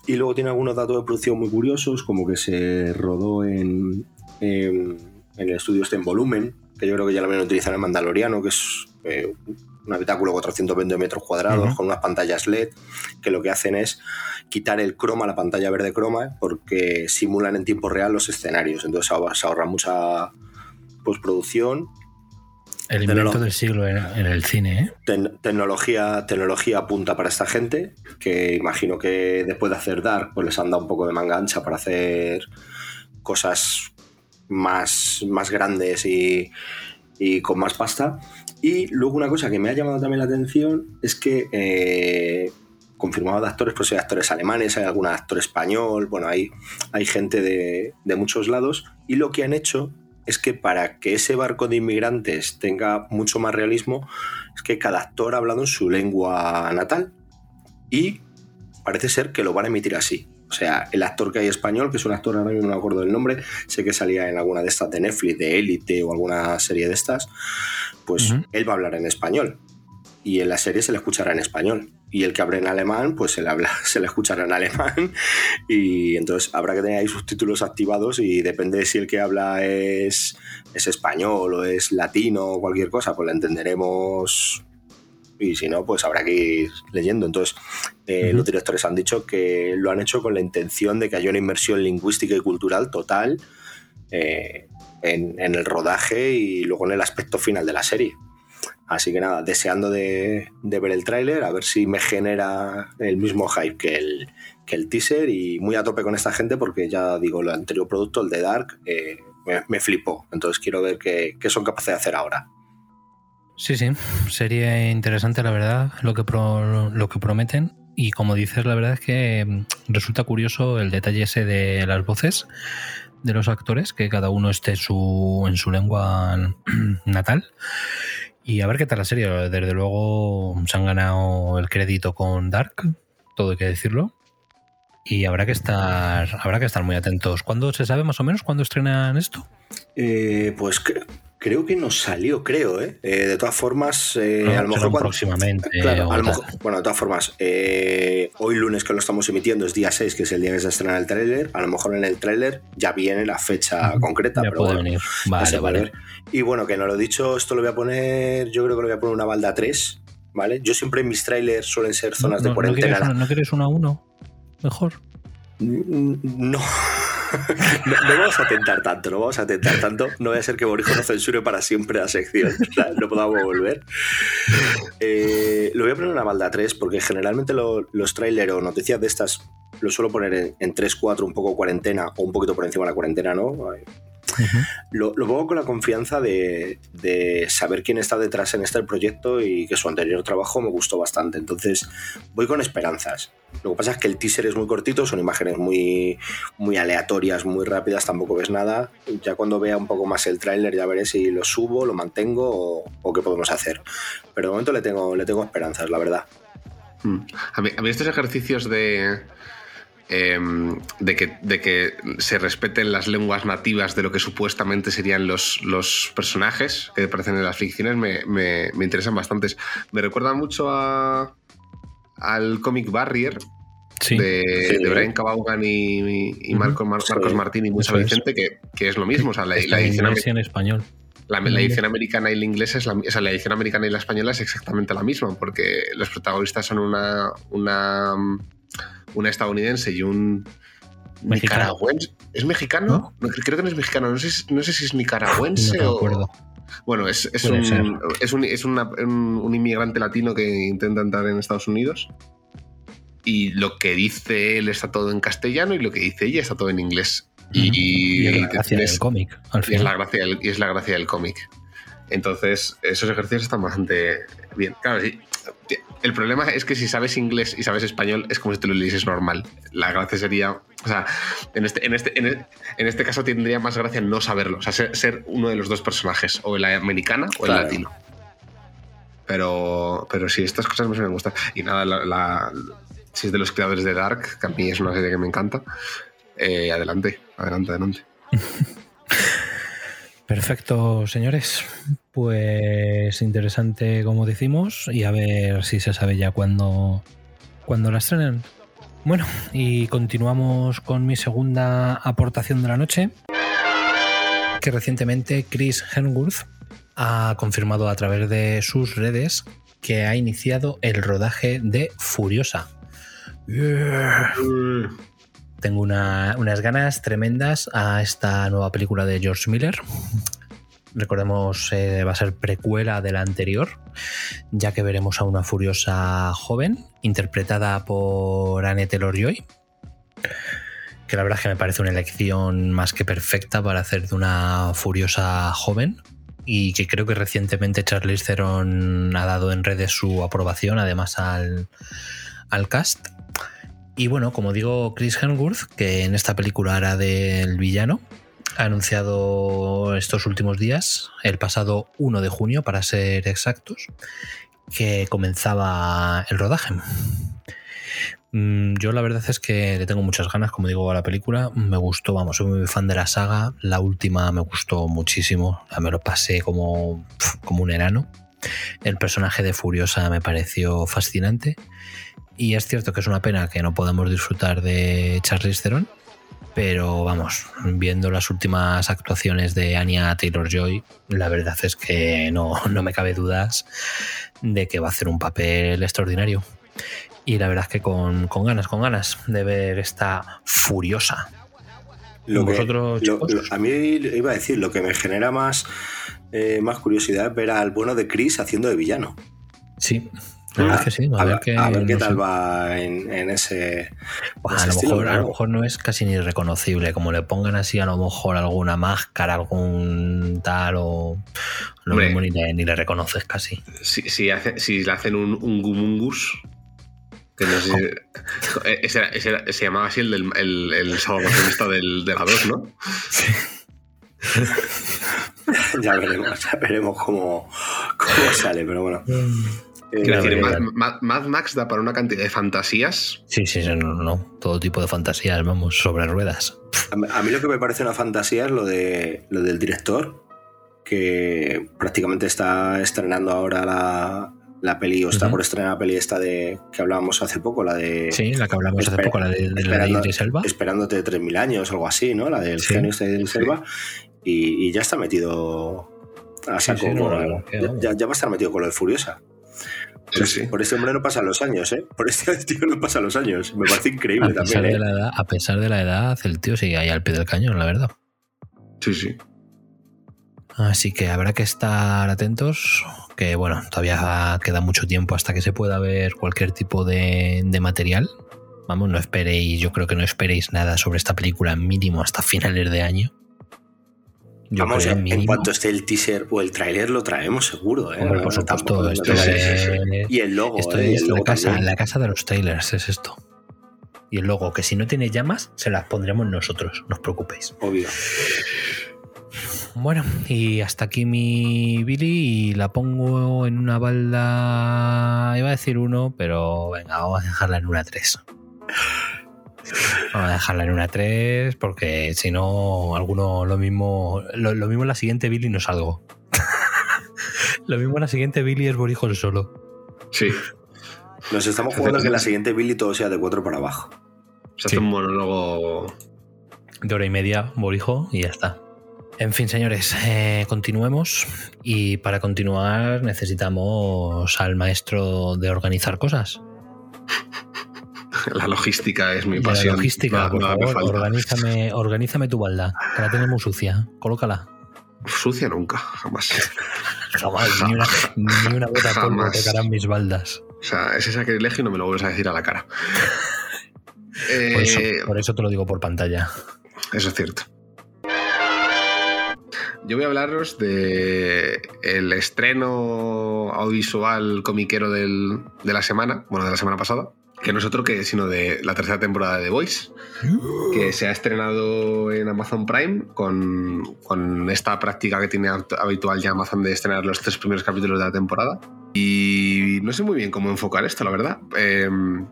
Y luego tiene algunos datos de producción muy curiosos, como que se rodó en, en, en el estudio este en volumen, que yo creo que ya lo habían utilizado en el Mandaloriano, que es eh, un habitáculo de 420 metros cuadrados con unas pantallas LED, que lo que hacen es quitar el croma, la pantalla verde croma, porque simulan en tiempo real los escenarios. Entonces se ahorra mucha postproducción El invento del siglo en, en el cine, ¿eh? Ten- tecnología, tecnología punta para esta gente, que imagino que después de hacer Dark, pues les han dado un poco de manga ancha para hacer cosas más, más grandes y, y con más pasta. Y luego una cosa que me ha llamado también la atención es que eh, confirmado de actores, pues hay actores alemanes, hay algún actor español, bueno, hay, hay gente de, de muchos lados. Y lo que han hecho es que para que ese barco de inmigrantes tenga mucho más realismo, es que cada actor ha hablado en su lengua natal. Y parece ser que lo van a emitir así. O sea, el actor que hay español, que es un actor, ahora mismo no me acuerdo del nombre, sé que salía en alguna de estas de Netflix, de Élite o alguna serie de estas, pues él va a hablar en español. Y en la serie se le escuchará en español. Y el que hable en alemán, pues se le, habla, se le escuchará en alemán. Y entonces habrá que tener ahí subtítulos activados y depende de si el que habla es, es español o es latino o cualquier cosa, pues lo entenderemos y si no, pues habrá que ir leyendo. Entonces, eh, los directores han dicho que lo han hecho con la intención de que haya una inmersión lingüística y cultural total eh, en, en el rodaje y luego en el aspecto final de la serie. Así que nada, deseando de, ver el tráiler, a ver si me genera el mismo hype que el, teaser y muy a tope con esta gente porque ya digo, el anterior producto, el de Dark, eh, me, flipó. Entonces quiero ver qué, qué son capaces de hacer ahora. Sí, sí. Sería interesante, la verdad, lo que, pro- lo que prometen. Y como dices, la verdad es que mm, resulta curioso el detalle ese de las voces de los actores, que cada uno esté su, en su lengua natal. Y a ver qué tal la serie. Desde luego se han ganado el crédito con Dark, todo hay que decirlo. Y habrá que estar, habrá que estar muy atentos. ¿Cuándo se sabe más o menos cuándo estrenan esto? Eh, pues creo que nos salió, creo, ¿eh? Eh, de todas formas, eh, No, a lo mejor cuando- próximamente. Claro, o a lo tal. mejor- bueno, de todas formas, eh, hoy lunes que lo estamos emitiendo es día 6, que es el día que se estrena el tráiler. A lo mejor en el tráiler ya viene la fecha concreta, pero puede bueno, venir. Vale, vale. Y bueno, que no lo he dicho, esto lo voy a poner, yo creo que lo voy a poner una balda 3, ¿vale? Yo siempre en mis trailers suelen ser zonas no, de no cuarentena. una- ¿No quieres una 1? Mejor. Mm, No. No. vamos a tentar tanto, no vamos a tentar tanto. No vaya a ser que Borijo nos censure para siempre la sección. No podamos volver. Eh, lo voy a poner en una balda 3 porque generalmente lo- los trailers o noticias de estas lo suelo poner en, en 3, 4, un poco cuarentena o un poquito por encima de la cuarentena, ¿no? Lo, lo, pongo con la confianza de, de, saber quién está detrás en este proyecto y que su anterior trabajo me gustó bastante. Entonces, voy con esperanzas. Lo que pasa es que el teaser es muy cortito, son imágenes muy, muy aleatorias, muy rápidas, tampoco ves nada. Ya cuando vea un poco más el tráiler ya veré si lo subo, lo mantengo o, o, qué podemos hacer. Pero de momento le tengo, le tengo esperanzas, la verdad. Mm. A mí, a mí estos ejercicios de eh, de, que, de, que, se respeten las lenguas nativas de lo que supuestamente serían los, los personajes que aparecen en las ficciones me, me, me interesan bastante. Me recuerda mucho a, al cómic Barrier. Sí, de, sí. de, Brian Cabaugan y, y Marcos, Marcos sí. Martín y Musa Vicente, que, que, es lo mismo. O sea, la, la edición en español. La, la, edición americana y la inglesa es la, o sea, la edición americana y la española es exactamente la misma, porque los protagonistas son una, una una estadounidense y un Mexicano. nicaragüense. ¿Es mexicano? ¿No? Creo que no es mexicano. No sé, no sé si es nicaragüense no o. Bueno, es, es, un, es, un, es una, un, un, inmigrante latino que intenta entrar en Estados Unidos. Y lo que dice él está todo en castellano y lo que dice ella está todo en inglés. Y, y es la gracia del cómic. Y es la gracia del, y es la gracia del cómic. Entonces, esos ejercicios están bastante bien. Claro, sí, el problema es que si sabes inglés y sabes español, es como si te lo leyeses normal. La gracia sería. O sea, en este, en este, en este caso tendría más gracia no saberlo. O sea, ser, ser uno de los dos personajes, o la americana o el claro. latino. Pero, pero sí, estas cosas me suelen gustar. Y nada, la, la, si es de los creadores de Dark, que a mí es una serie que me encanta, eh, adelante, adelante, adelante. Perfecto, señores. Pues interesante como decimos y a ver si se sabe ya cuándo, cuándo la estrenen. Bueno, y continuamos con mi segunda aportación de la noche, que recientemente Chris Hemsworth ha confirmado a través de sus redes que ha iniciado el rodaje de Furiosa. Tengo una, unas ganas tremendas a esta nueva película de George Miller. Recordemos, eh, va a ser precuela de la anterior, ya que veremos a una furiosa joven, interpretada por Anne Taylor Joy, que la verdad es que me parece una elección más que perfecta para hacer de una furiosa joven, y que creo que recientemente Charlize Theron ha dado en redes su aprobación, además al, al cast. Y bueno, como digo, Chris Hemsworth, que en esta película hará del villano, ha anunciado estos últimos días, el pasado 1 de junio para ser exactos, que comenzaba el rodaje. Mm, yo la verdad es que le tengo muchas ganas, como digo, a la película. Me gustó, vamos, soy muy fan de la saga. La última me gustó muchísimo. Me lo pasé como, como un enano. El personaje de Furiosa me pareció fascinante. Y es cierto que es una pena que no podamos disfrutar de Charlize Theron, pero vamos, viendo las últimas actuaciones de Anya Taylor Joy, la verdad es que no, no, me cabe dudas de que va a hacer un papel extraordinario. Y la verdad es que con, con ganas, con ganas de ver esta furiosa. Lo que, lo, lo, a mí iba a decir, lo que me genera más, eh, más curiosidad es ver al bueno de Chris haciendo de villano. Sí, a, es que sí, a, a, ver, qué, a ver qué tal sé. va en, en ese. A, lo estilo, mejor, claro. a, lo mejor, no es casi ni reconocible. Como le pongan así, a lo mejor alguna máscara, algún tal o. Lo Hombre, mismo ni le, ni le, reconoces casi. Si, si, hace, si le hacen un, un Gumungus. Que no sé, oh. ese, ese, se llamaba así el, del, el, el salvacionista del, de la 2, ¿no? Sí. ya veremos, ya veremos cómo, cómo sale, pero bueno. Quiero decir, Mad, Mad, Max da para una cantidad de fantasías. Sí, sí, no, no, no. Todo tipo de fantasías, vamos, sobre ruedas. A, a, mí lo que me parece una fantasía es lo, de, lo del director, que prácticamente está estrenando ahora la, la peli, o está uh -huh. por estrenar la peli esta de que hablábamos hace poco, la de. Sí, la que hablamos hace poco, la de, de la de Idris Elba. Esperándote 3.000 años, algo así, ¿no? La del sí. genio de Idris Elba. Y, y, ya está metido a saco. Sí, sí, no, ya, ya, va a estar metido con lo de Furiosa. Sí, sí. Por este hombre no pasan los años, ¿eh? Por este tío no pasan los años. Me parece increíble a también. ¿eh? De la edad, a pesar de la edad, el tío sigue ahí al pie del cañón, la verdad. Sí, sí. Así que habrá que estar atentos, que bueno, todavía queda mucho tiempo hasta que se pueda ver cualquier tipo de, de material. Vamos, no esperéis, yo creo que no esperéis nada sobre esta película mínimo hasta finales de año. Yo Vamos, en mínimo. cuanto esté el teaser o el tráiler lo traemos seguro, ¿eh? Hombre, No, por supuesto, no esto es, Y el logo, esto ¿eh? Es el la casa, también. la casa de los Taylors, es esto. Y el logo, que si no tiene llamas, se las pondremos nosotros, no os preocupéis. Obvio. Bueno, y hasta aquí mi Billy y la pongo en una balda. Iba a decir uno, pero venga, vamos a dejarla en una 3. Vamos a dejarla en una 3 porque si no, alguno lo mismo. Lo, lo mismo en la siguiente Billy no salgo. lo mismo en la siguiente Billy es Borijo solo. Sí. Nos estamos jugando que en la siguiente Billy todo sea de 4 para abajo. Se hace Sí. un monólogo. De hora y media, Borijo, y ya está. En fin, señores, eh, continuemos. Y para continuar necesitamos al maestro de organizar cosas. La logística es mi De la pasión. logística, por favor, organízame, organízame tu balda, que la tenemos sucia. Colócala. Sucia nunca, jamás. Jamás, ni una, ni una gota polvo tocarán mis baldas. O sea, ese sacrilegio no me lo vuelves a decir a la cara. Por eso, Eh, por eso te lo digo por pantalla. Eso es cierto. Yo voy a hablaros de el estreno audiovisual comiquero del- de la semana, bueno, de la semana pasada, que no es otro que sino de la tercera temporada de The Voice, que se ha estrenado en Amazon Prime con, con esta práctica que tiene habitual ya Amazon de estrenar los tres primeros capítulos de la temporada. Y no sé muy bien cómo enfocar esto, la verdad. Em,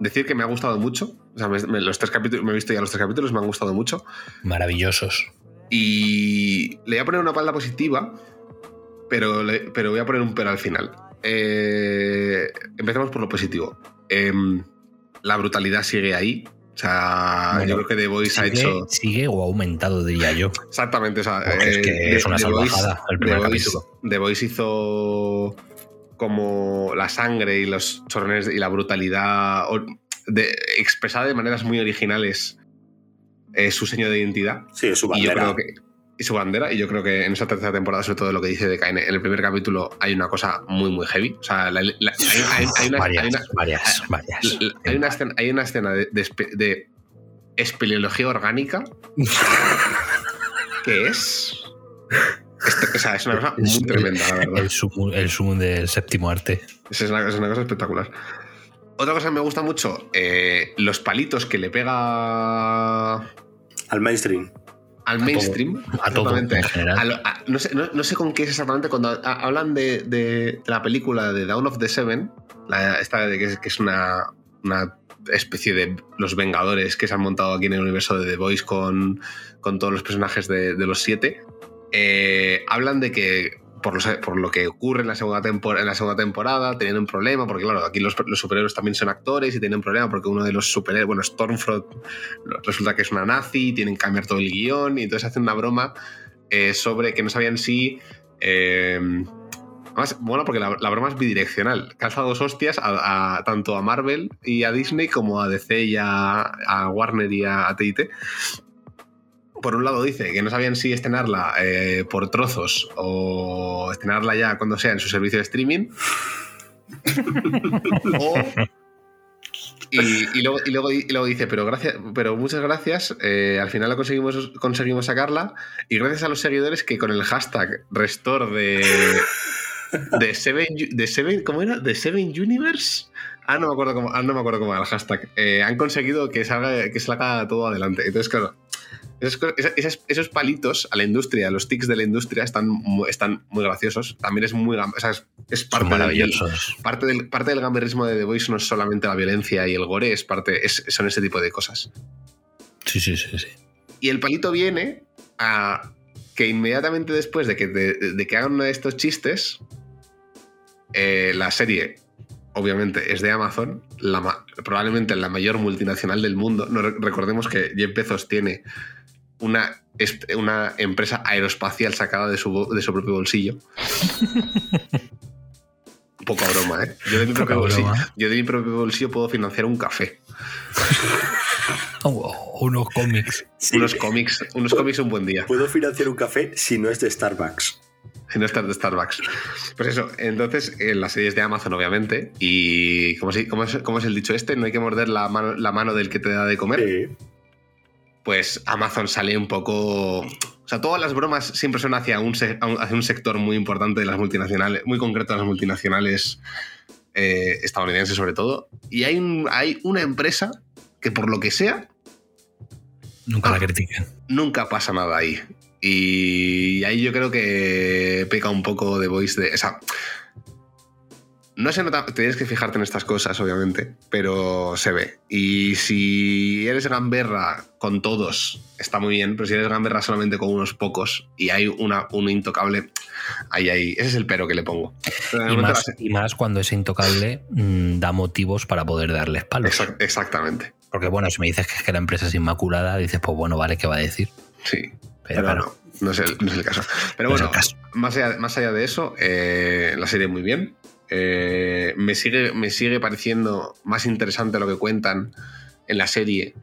decir que me ha gustado mucho. O sea, me- me- los tres capítulos, me he visto ya los tres capítulos, me han gustado mucho. Maravillosos. Y le voy a poner una palda positiva, pero, le- pero voy a poner un pero al final. Eh, empecemos por lo positivo. Em, la brutalidad sigue ahí. O sea, Bueno, yo creo que The Voice ha hecho. sigue o ha aumentado, diría yo. Exactamente, o sea, Porque es eh, que The- es una The Voice- salvajada el The primer Voice- capítulo. The Voice hizo como la sangre y los chorrones y la brutalidad de- expresada de maneras muy originales eh, su seño de identidad. Sí, es su Y yo bandera. creo que. Y su bandera, y yo creo que en esta tercera temporada, sobre todo lo que dice de Kaine, en el primer capítulo hay una cosa muy, muy heavy. O sea, la- la- hay, hay- hay una, varias, hay una- varias, varias. la- hay una escena, hay una escena de, de, espe- de espeleología orgánica que es. es- o sea, es una cosa muy tremenda, la verdad. El sumo, el sumo del séptimo arte. Es una, es una cosa espectacular. Otra cosa que me gusta mucho, eh, los palitos que le pega Al mainstream. Al mainstream. A todo, exactamente. en general. A lo- a- no, sé, no- no sé con qué es exactamente cuando hablan de, de la película de Dawn of the Seven, la- esta de que es, que es una, una especie de los Vengadores que se han montado aquí en el universo de The Voice con, con todos los personajes de, de los siete, eh, hablan de que por, lo que ocurre en la, segunda temporada tenían un problema, porque claro, aquí los, superhéroes también son actores y tienen un problema porque uno de los superhéroes, bueno, Stormfront resulta que es una nazi, tienen que cambiar todo el guion y entonces hacen una broma eh, sobre que no sabían si... eh, además, bueno, porque la, broma es bidireccional. Calza dos hostias tanto a Marvel y a Disney como a DC y a, a Warner y a, a TIT. Por un lado dice que no sabían si estrenarla eh, por trozos o estrenarla ya cuando sea en su servicio de streaming. y, luego, y, luego, y luego dice, pero gracias, pero muchas gracias. eh, al final lo conseguimos, conseguimos sacarla. Y gracias a los seguidores que con el hashtag restore de. De Seven, de Seven, ¿cómo era? ¿De Seven Universe? Ah, no me acuerdo cómo, ah, no me acuerdo cómo era el hashtag. Eh, han conseguido que salga, que salga todo adelante. Entonces, claro, esos palitos a la industria, los tics de la industria están, están muy graciosos. También es muy. O sea, es, parte del-. Parte del, parte del gamberrismo de The Voice no es solamente la violencia y el gore, es parte, es- son ese tipo de cosas. Sí, sí, sí, sí. Y el palito viene a que inmediatamente después de que, de, de que hagan uno de estos chistes, eh, la serie, obviamente, es de Amazon, la probablemente la mayor multinacional del mundo. No, recordemos que Jeff Bezos tiene una, es- una empresa aeroespacial sacada de su, de su propio bolsillo. Un poco a broma, ¿eh? Yo de, mi Poca propio bolsillo, broma. yo de mi propio bolsillo puedo financiar un café. Oh, unos cómics. Unos cómics, unos cómics un buen día. Puedo financiar un café si no es de Starbucks. Si no estar de Starbucks. Pues eso, entonces en las series de Amazon, obviamente, y como, si, como, es, como es el dicho este, no hay que morder la mano, la mano del que te da de comer, Sí. Pues Amazon sale un poco O sea, todas las bromas siempre son hacia un, se- hacia un sector muy importante de las multinacionales, muy concreto de las multinacionales eh, estadounidenses sobre todo. Y hay, un- hay una empresa que por lo que sea, Nunca Ah. la critiquen. nunca pasa nada ahí. Y ahí yo creo que peca un poco de voice de. O sea, no se nota, tienes que fijarte en estas cosas, obviamente, pero se ve. Y si eres gamberra con todos, está muy bien, pero si eres gamberra solamente con unos pocos y hay una, un intocable, ahí, ahí. Ese es el pero que le pongo. Y más, la- y más cuando ese intocable mm, da motivos para poder darles palos. Exact- exactamente. Porque bueno, si me dices que, es que la empresa es inmaculada, dices, pues bueno, vale, ¿qué va a decir? Sí. Pero, Pero, claro, no, no es, el, no es el caso. Pero no bueno, caso. Más allá, más allá de eso, eh, la serie muy bien. Eh, me, sigue, me sigue pareciendo más interesante lo que cuentan en la serie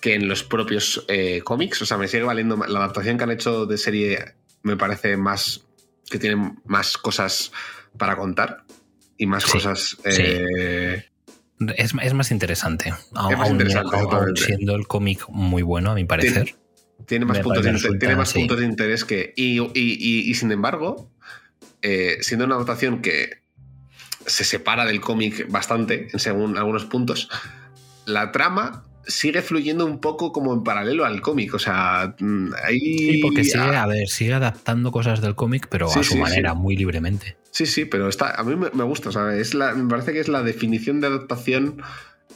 que en los propios eh, cómics. O sea, me sigue valiendo la adaptación que han hecho de serie. Me parece más que tienen más cosas para contar y más Sí, cosas. eh, Es, es más interesante. Aún, Es más interesante, aún- aún totalmente. siendo el cómic muy bueno, a mi parecer. Tiene más, puntos de, parece inter- tiene más resulta, sí. puntos de interés que. Y, y- y- y sin embargo, eh, siendo una adaptación que se separa del cómic bastante en según algunos puntos, la trama sigue fluyendo un poco como en paralelo al cómic. O sea, mm, ahí. Sí, porque sigue, a ver, sigue adaptando cosas del cómic, pero Sí, a su sí, manera, sí. muy libremente. Sí, sí, pero está, a mí me, gusta, ¿sabes? Es la, me parece que es la definición de adaptación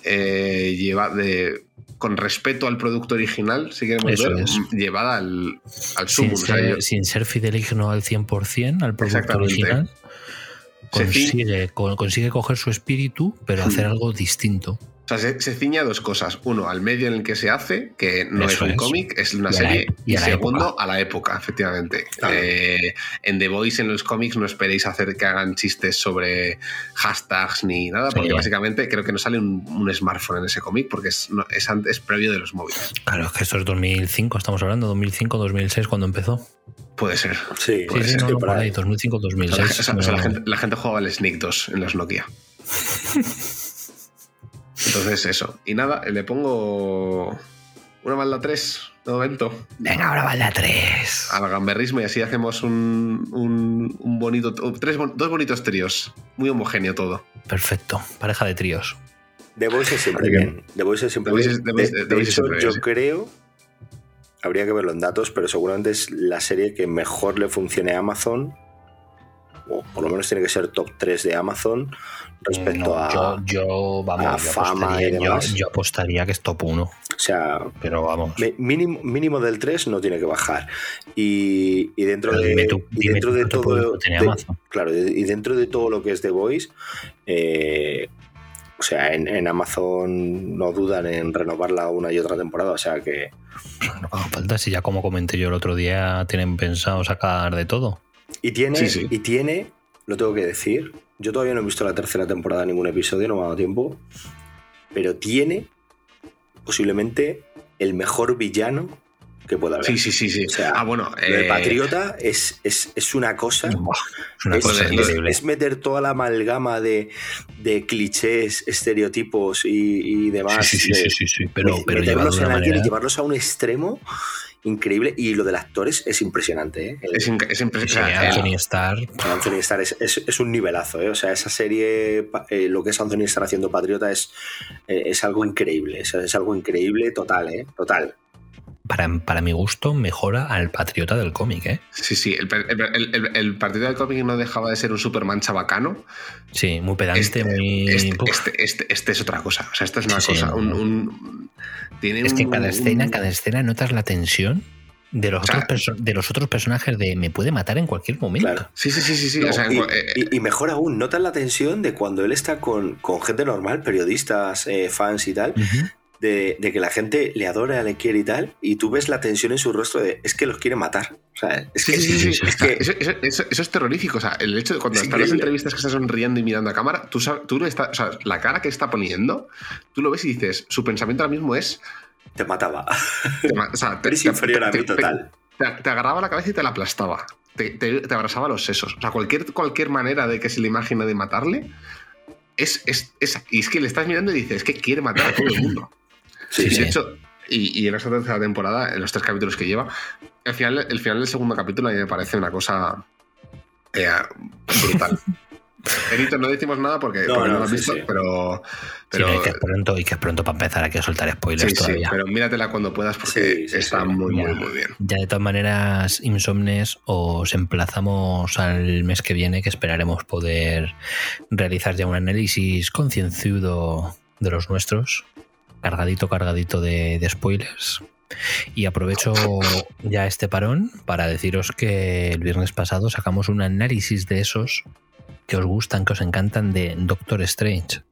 eh, lleva de, con respeto al producto original, si queremos Eso ver, es. llevada al, al Sin sumum. o sea, ser, yo- sin ser fideligno al 100% al producto original, consigue, co- consigue coger su espíritu, pero Hmm. hacer algo distinto. O sea, se, se ciña a dos cosas. Uno, al medio en el que se hace, que no Eso es un cómic, es una Y a la serie. e- y Y, a la segundo, época. a la época, efectivamente. Claro. Eh, en The Voice, en los cómics, no esperéis hacer que hagan chistes sobre hashtags ni nada, porque Sí. básicamente creo que no sale un, un smartphone en ese cómic, porque es, no- es antes, previo de los móviles. Claro, es que esto es 2005, estamos hablando, 2005, 2006, cuando empezó. Puede ser. Sí, Sí, Pues sí, es no, que no, por por ahí. ahí, 2005, O sea, la, 2006. o sea, o sea, la gente, la gente jugaba al Snake 2 en los Nokia. Entonces, eso. Y nada, le pongo una balda 3 de momento. Venga, ahora va la 3. al gamberrismo y así hacemos un, un- un bonito, tres, dos bonitos tríos. Muy homogéneo todo. Perfecto, pareja de tríos. The Voice es siempre bien. The Voice es siempre bien. De- hecho, yo sí. creo, habría que verlo en datos, pero seguramente es la serie que mejor le funcione a Amazon, o por lo menos tiene que ser top 3 de Amazon respecto No, a... yo, yo, vamos, a yo fama y yo- demás. yo apostaría que es top 1, O sea, pero vamos. mínimo, mínimo del 3 no tiene que bajar. Y, y dentro Pero de, tú- y dentro de todo... de- claro, y y dentro de todo lo que es The Voice, eh, o sea, en, en Amazon no dudan en renovarla una y otra temporada, o sea que... No haga falta, si ya como comenté yo el otro día, tienen pensado sacar de todo. Y tiene, Sí, sí. y tiene, lo tengo que decir, yo todavía no he visto la tercera temporada de ningún episodio, no me ha dado tiempo, pero tiene posiblemente el mejor villano que pueda haber. Sí, sí, sí, sí. O sea, ah, bueno. Lo de eh, Patriota es, es, es una cosa... Una Es, cosa es- meter toda la amalgama de, de clichés, estereotipos y, y demás. sí, sí, de- sí, sí, sí, pero, pero meterlos en alguien y llevarlos a un extremo increíble. Y lo del actor es, es impresionante. ¿eh? El- Es, impresionante. Anthony Starr, Anthony Starr es, es- es un nivelazo, ¿eh? O sea, esa serie, pa- eh, lo que es Anthony Starr haciendo Patriota es, eh, es algo increíble. Es, es algo increíble total, ¿eh? Total. Para, para mi gusto, mejora al patriota del cómic, ¿eh? Sí, sí. El, el- el- el partido del cómic no dejaba de ser un Superman chabacano. Sí, muy pedante, Este, muy. este, este, este- este es otra cosa. O sea, esta es una Sí, cosa. un, tiene Es que en un- cada escena, cada escena notas la tensión de los, O sea, otros, de los otros personajes de me puede matar en cualquier momento. Claro. Sí, sí, sí, sí. sí. No, o sea, y, eh, y- y mejor aún, notas la tensión de cuando él está con, con gente normal, periodistas, eh, fans y tal. De, de que la gente le adora, le quiere y tal, y tú ves la tensión en su rostro de es que los quiere matar. O sea, es que, sí, sí, sí. es Está- que- eso, eso- eso- eso es terrorífico. O sea, el hecho de cuando Es está en las entrevistas que está sonriendo y mirando a cámara, tú, sabes, tú está- o sea, la cara que está poniendo, tú lo ves y dices, su pensamiento ahora mismo es. te mataba. te o sea, te- Eres te- inferior a mí total. Te, agarraba la cabeza y te la aplastaba. Te, abrazaba los sesos. O sea, cualquier, cualquier manera de que se le imagine de matarle. Es, es, es- y es que le estás mirando y dices, es que quiere matar a todo el mundo. Sí, Y sí. de hecho, y, y en esta tercera temporada, en los tres capítulos que lleva, el final, el final del segundo capítulo a mí me parece una cosa eh, brutal. Benito, no decimos nada porque No, porque no, no, lo has sí, visto, sí. pero. Sí, pero y que es pronto, y que es pronto para empezar aquí a soltar spoilers sí, sí, todavía. pero míratela cuando puedas porque Sí, sí, está sí. muy, Ya. muy, muy bien. Ya de todas maneras, Insomnes, os emplazamos al mes que viene, que esperaremos poder realizar ya un análisis concienzudo de los nuestros, cargadito, cargadito de, de spoilers. Y aprovecho ya este parón para deciros que el viernes pasado sacamos un análisis de esos que os gustan, que os encantan de Doctor Strange.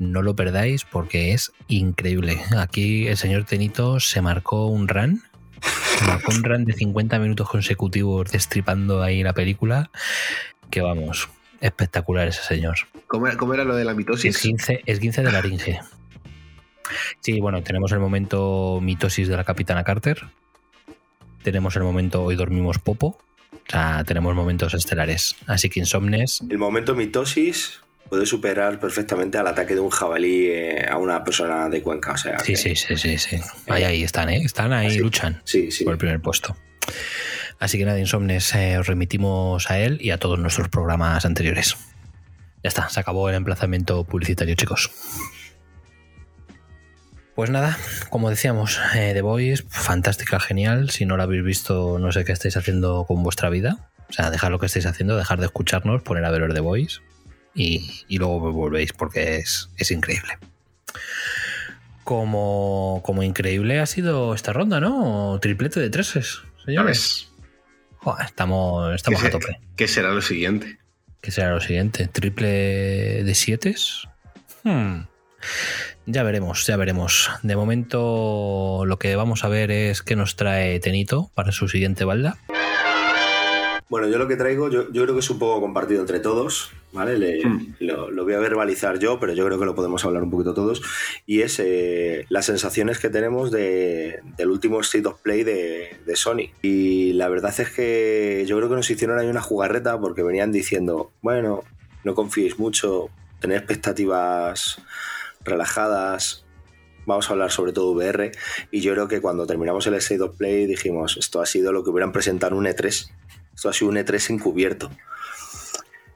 No lo perdáis porque es increíble. Aquí el señor Tenito se marcó un run marcó un run de 50 minutos consecutivos destripando ahí la película. Que vamos, espectacular ese señor. ¿Cómo, era- cómo era lo de la mitosis? Esguince, esguince de laringe. Sí, bueno, tenemos el momento mitosis de la capitana Carter. Tenemos el momento hoy dormimos popo. O sea, tenemos momentos estelares. Así que Insomnes, El momento mitosis puede superar perfectamente al ataque de un jabalí eh, a una persona de Cuenca. O sea, sí, que- sí, sí, sí, sí. Ahí, ahí están, ¿eh? Están ahí, luchan. Sí, sí. por el primer puesto. Así que nada, Insomnes, eh, os remitimos a él y a todos nuestros programas anteriores. Ya está, se acabó el emplazamiento publicitario, chicos. Pues nada, como decíamos, eh, The Voice, fantástica, genial. Si no la habéis visto, no sé qué estáis haciendo con vuestra vida. O sea, dejar lo que estáis haciendo, dejar de escucharnos, poner a ver The Voice y, y luego volvéis porque es, es increíble. Como, como increíble ha sido esta ronda, ¿no? Triplete de treses, señores. Joder, estamos, estamos ¿Qué a tope. ¿Qué será lo siguiente? ¿Qué será lo siguiente? ¿Triple de siete? Hmm. Ya veremos, ya veremos. De momento lo que vamos a ver es qué nos trae Tenito para su siguiente balda. Bueno, yo lo que traigo, yo, yo creo que es un poco compartido entre todos, ¿vale? Le- Hmm. lo, lo voy a verbalizar yo, pero yo creo que lo podemos hablar un poquito todos. Y es eh, las sensaciones que tenemos de- del último State of Play de, de Sony. Y la verdad es que yo creo que nos hicieron ahí una jugarreta porque venían diciendo, bueno, no confiéis mucho, tener expectativas relajadas. Vamos a hablar sobre todo VR. Y yo creo que cuando terminamos el State of Play dijimos, esto ha sido lo que hubieran presentado en un E3. Esto ha sido un E3 encubierto.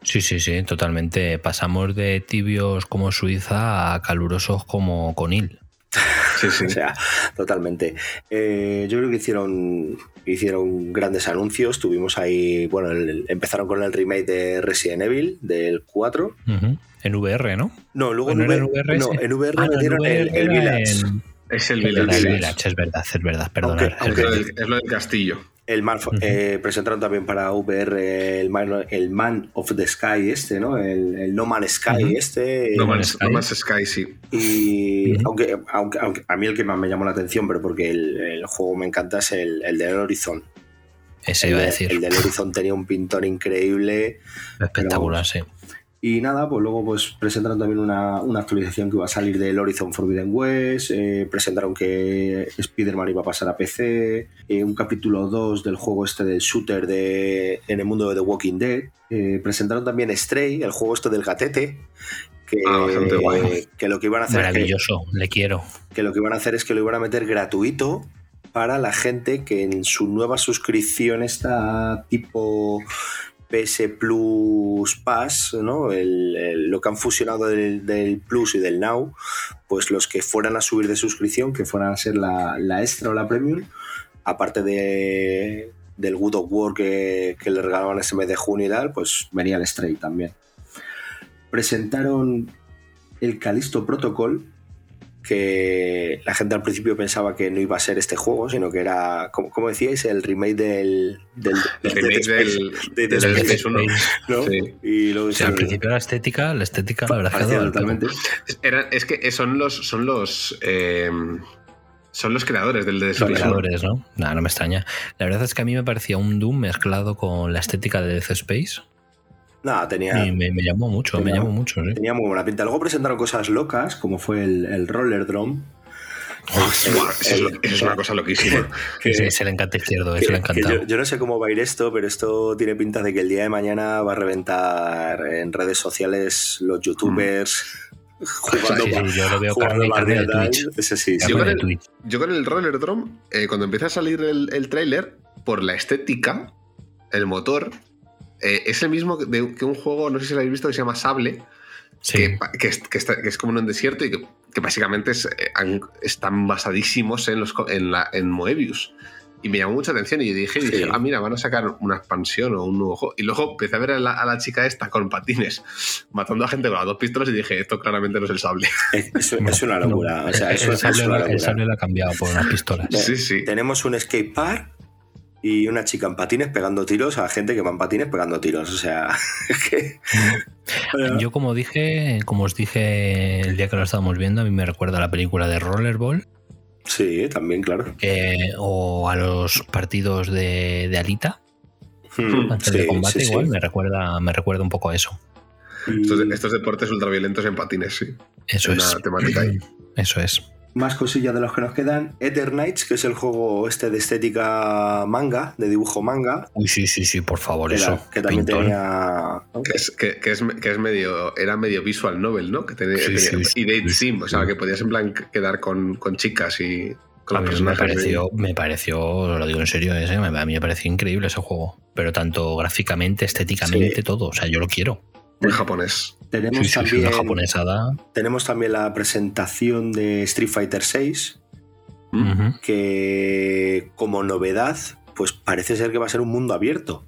Sí, sí, sí, totalmente. Pasamos de tibios como Suiza a calurosos como Conil. Sí, sí. O sea, totalmente. Eh, yo creo que hicieron, hicieron grandes anuncios. Tuvimos ahí, bueno, el- empezaron con el remake de Resident Evil del 4. Ujú. En VR, ¿no? No, luego ¿No en, era VR, VR no, en VR Ah, el, el era Village. Es el el Village. Village, es verdad, es verdad, perdona. Aunque- es lo del- es lo del castillo. El eh, presentaron también para VR el Man, el Man of the Sky este, ¿no? El, el No Man's Sky este. No Man's Sky. no más Sky, sí. Y aunque, aunque, aunque a mí el que más me llamó la atención, pero porque el, el juego me encanta, es el, el del Horizon. Ese el, iba a de- decir. el del Horizon tenía un pintor increíble. Espectacular, sí. Y nada, pues luego pues presentaron también una, una actualización que iba a salir del Horizon Forbidden West, eh, presentaron que Spider-Man iba a pasar a PC, eh, un capítulo 2 del juego este del shooter de, en el mundo de The Walking Dead, eh, presentaron también Stray, el juego este del gatete, que, Ah, bastante guay. que lo que iban a hacer es que, Maravilloso, le quiero. que lo que iban a hacer es que lo iban a meter gratuito para la gente que en su nueva suscripción está tipo PS Plus Pass, ¿no? Lo que han fusionado del, Plus y del Now, pues los que fueran a subir de suscripción, que fueran a ser la, extra o la premium, aparte de, del Good of War que, le regalaban ese mes de junio y tal, pues venía el Stray también. Presentaron el Callisto Protocol, que la gente al principio pensaba que no iba a ser este juego, sino que era, como, como decíais, el remake del, del, El de remake Dead Space, del, de Dead del Space, Space 1. ¿no? Sí. Y luego O sea, al principio la estética, la estética, la verdad es que el totalmente. Era- es que son los. Son los. eh, son los creadores del Dead Los Space 1. creadores, ¿no? Nada, no me extraña. La verdad es que a mí me parecía un Doom mezclado con la estética de Death Space Nada, tenía, y me, me llamó mucho, me Tenía- llamó mucho, sí. tenía muy buena pinta. Luego presentaron cosas locas, como fue el, el Roller Drone. Buah, eso, es, una cosa loquísima. que- Sí, se le encanta izquierdo, que- se le encantado. yo, yo no sé cómo va a ir esto, pero esto tiene pinta de que el día de mañana va a reventar en redes sociales los youtubers. jugando, Sí, pa- sí, yo lo veo jugando carne, carne de partida Twitch. tal, Ese sí, con el-. Yo con el Roller Drum, eh, cuando empieza a salir el, el tráiler, por la estética, el motor, eh, es el mismo de, que un juego, no sé si lo habéis visto, que se llama Sable, Sí. que, que es, que está- que es como en un desierto y que, que básicamente es, eh, han- están basadísimos en, los, en, la, en Moebius. Y me llamó mucha atención y dije, Sí. dije, ah, mira, van a sacar una expansión o un nuevo juego. Y luego empecé a ver a la, a la chica esta con patines, matando a gente con las dos pistolas y dije, esto claramente no es el sable. Es, es- es una locura. O sea, el, eso el es sable una lo- el locura. sable lo ha cambiado por unas pistolas. Sí, sí. Tenemos un skate park y una chica en patines pegando tiros a gente que va en patines pegando tiros. O sea. Yo como dije, como os dije el día que lo estábamos viendo, a mí me recuerda a la película de Rollerball Sí, también, claro. eh, o a los partidos de, de Alita Hmm, antes sí, de combate sí, sí. igual me recuerda me recuerda un poco a eso. Estos, estos deportes ultraviolentos en patines, sí. Eso Una es. temática ahí. Eso es. Más cosillas de los que nos quedan. Eternights, que es el juego este de estética manga, de dibujo manga. Uy, sí, sí, sí, por favor, Que, eso. era- que también tenía. Que es, que, que es, que es medio, era medio visual novel, ¿no? Que tenía, Sí, tenía- sí, y date sí, sim, o sea, que podías en plan quedar con, con chicas y con A mí me pareció, me pareció, lo digo en serio, ese, me- a mí me pareció increíble ese juego. Pero tanto gráficamente, estéticamente, Sí. todo. O sea, yo lo quiero. muy japonés. Tenemos, Sí, sí, sí, también, tenemos también la presentación de Street Fighter VI, que como novedad, pues parece ser que va a ser un mundo abierto.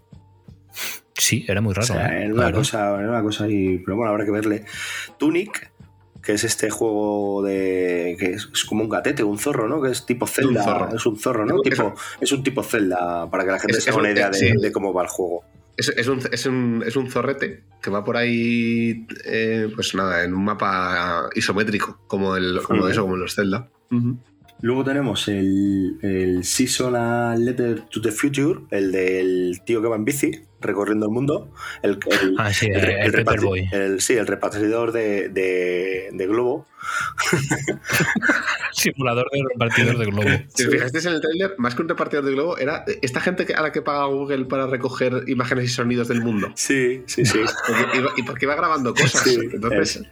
Sí, era muy O raro. sea, ¿eh? era una cosa, era una cosa y, pero bueno, habrá que verle. Tunic, que es este juego de que es, es como un gatete, un zorro, ¿no? Que es tipo Zelda, zorro. es un zorro, ¿no? Es- Tipo, es un tipo Zelda para que la gente Es- se haga una un- idea de, sí. de cómo va el juego. Es, es un, es, un, es un zorrete que va por ahí, eh, pues nada, en un mapa isométrico, como, el, como eso, como en los Zelda. Luego tenemos el, el Seasonal Letter to the Future, el del tío que va en bici recorriendo el mundo. El, el- Ah, sí, el, el- el el repatri- Paperboy. el- sí, el repartidor de, de- de globo. Simulador de repartidor de globo. Si os fijasteis en el trailer, más que un repartidor de globo, era esta gente a la que paga Google para recoger imágenes y sonidos del mundo. Sí, sí, sí. Y porque iba grabando cosas. Sí, entonces,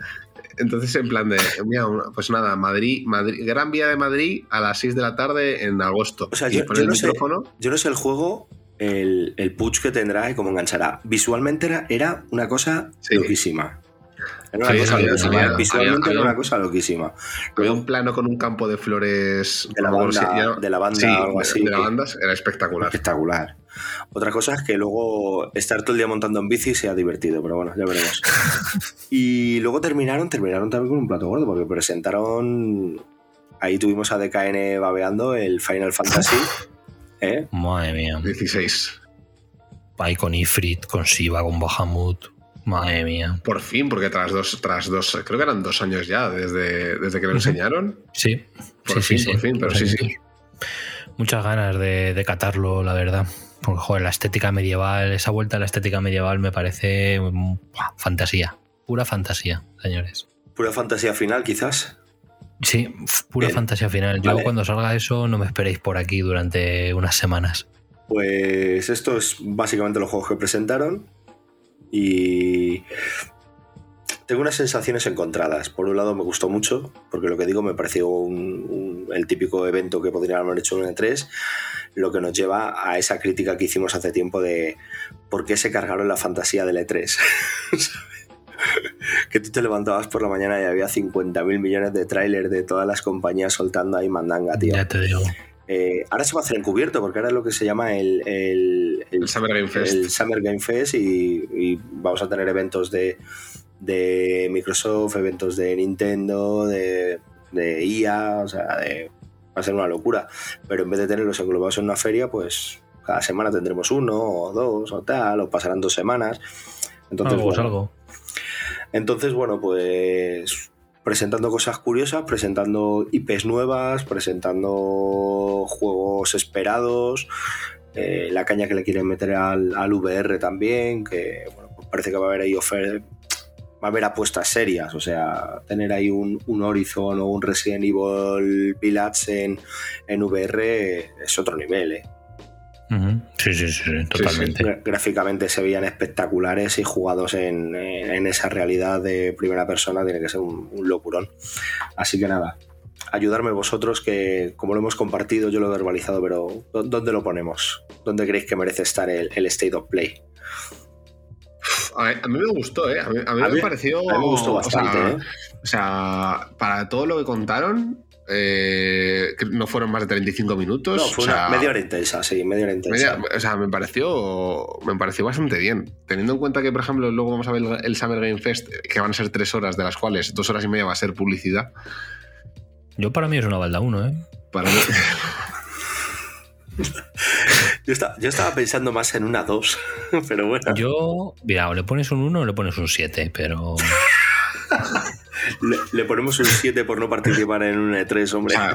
entonces, en plan de, mira, pues nada, Madrid, Madrid, Gran Vía de Madrid a las 6 de la tarde en agosto. O sea, yo- yo el no sé-. Yo no sé el juego, el, el punch que tendrá y cómo enganchará. Visualmente era, era una cosa Sí. loquísima. Era una Sí, cosa había- loquísima. había- Visualmente había- era una cosa loquísima. Había un plano con un campo de flores. De la banda- ya- de la banda, sí, algo así. De la banda era espectacular. Espectacular. Otra cosa es que luego estar todo el día montando en bici sea divertido, pero bueno, ya veremos. y luego terminaron, terminaron también con un plato gordo, porque presentaron. Ahí tuvimos a DKN babeando el Final Fantasy. ¿eh? Madre mía. 16. Ahí con Ifrit, con Shiva, con Bahamut. Madre mía. Por fin, porque tras dos, tras dos, creo que eran dos años ya desde, desde que lo enseñaron. Sí. Por sí, fin, sí, por sí. fin, pero sí, sí. Muchas ganas de, de catarlo, la verdad. Porque, joder, la estética medieval, esa vuelta a la estética medieval me parece fantasía. Pura fantasía, señores. Pura fantasía final, quizás. Sí, pura Bien. fantasía final. Yo Vale. cuando salga eso no me esperéis por aquí durante unas semanas. Pues esto es básicamente los juegos que presentaron. Y tengo unas sensaciones encontradas. Por un lado me gustó mucho, porque lo que digo me pareció un- un- el típico evento que podrían haber hecho en un E3, lo que nos lleva a esa crítica que hicimos hace tiempo de por qué se cargaron la fantasía del E3. que tú te levantabas por la mañana y había 50.000 millones de trailers de todas las compañías soltando ahí mandanga, tío. Ya te digo. Eh, ahora se va a hacer encubierto, porque ahora es lo que se llama el, el, el- El Summer Game Fest. el Summer Game Fest y, y vamos a tener eventos de, de Microsoft, eventos de Nintendo, de, de EA, o sea, de- va a ser una locura. Pero en vez de tenerlos englobados en una feria, pues cada semana tendremos uno o dos o tal, o pasarán dos semanas. Entonces, Algo bueno, algo. entonces, bueno, pues presentando cosas curiosas, presentando IPs nuevas, presentando juegos esperados, eh, la caña que le quieren meter al, al VR también, que bueno, pues parece que va a haber ahí ofer- va a haber apuestas serias, o sea, tener ahí un, un Horizon o un Resident Evil Village en, en VR es otro nivel, ¿eh? Ujú. Sí, sí, sí, totalmente. Gráficamente se veían espectaculares y jugados en, en esa realidad de primera persona tiene que ser un, un locurón. Así que nada, ayudarme vosotros que como lo hemos compartido yo lo he verbalizado, pero ¿dó- ¿dónde lo ponemos? ¿Dónde creéis que merece estar el, el State of Play? A, ver, a mí me gustó, ¿eh? A mí, a mí A me pareció. a mí me gustó o sea, bastante, ¿eh? O sea, para todo lo que contaron, eh, que no fueron más de 35 minutos. No, fue o sea, una media hora intensa, sí, media hora intensa. media- o sea, me pareció, me pareció bastante bien. Teniendo en cuenta que, por ejemplo, luego vamos a ver el Summer Game Fest, que van a ser tres horas, de las cuales dos horas y media va a ser publicidad. Yo para mí es una balda uno, ¿eh? Para mí, Yo, estaba, yo estaba pensando más en una 2, pero bueno, Yo, mira, o le pones un 1 o le pones un 7, pero le, le ponemos un 7 por no participar en un E3, o hombre. sea,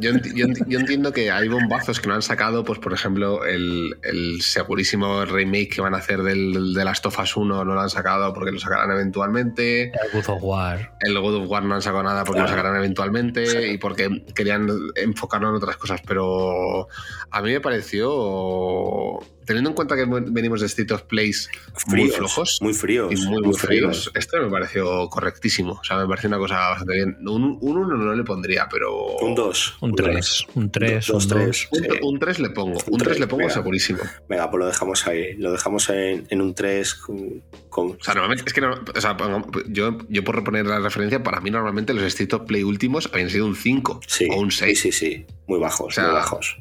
yo, enti- yo enti- yo entiendo que hay bombazos que no han sacado, pues por ejemplo, el, el segurísimo remake que van a hacer del, de Last of Us 1 no lo han sacado porque lo sacarán eventualmente. el God of War. El God of War no han sacado nada porque Claro. lo sacarán eventualmente Sí. y porque querían enfocarlo en otras cosas. Pero a mí me pareció, teniendo en cuenta que venimos de State of Plays muy Fríos, flojos Muy fríos. y muy, muy fríos, esto me pareció correctísimo. O sea, me pareció una cosa bastante bien. Un 1 no le pondría, pero. Un 2. Un 3, un 3, un Dos, 2. tres. Un, Sí. un 3 le pongo. Un Un 3 tres, le pongo venga. segurísimo. Venga, pues lo dejamos ahí. Lo dejamos en, en un 3 con, con- O sea, normalmente, es que no- o sea, yo, yo por reponer la referencia, para mí normalmente los State of Play últimos habían sido un 5 Sí, o un sí, 6. sí, sí. Muy bajos, O sea, muy bajos.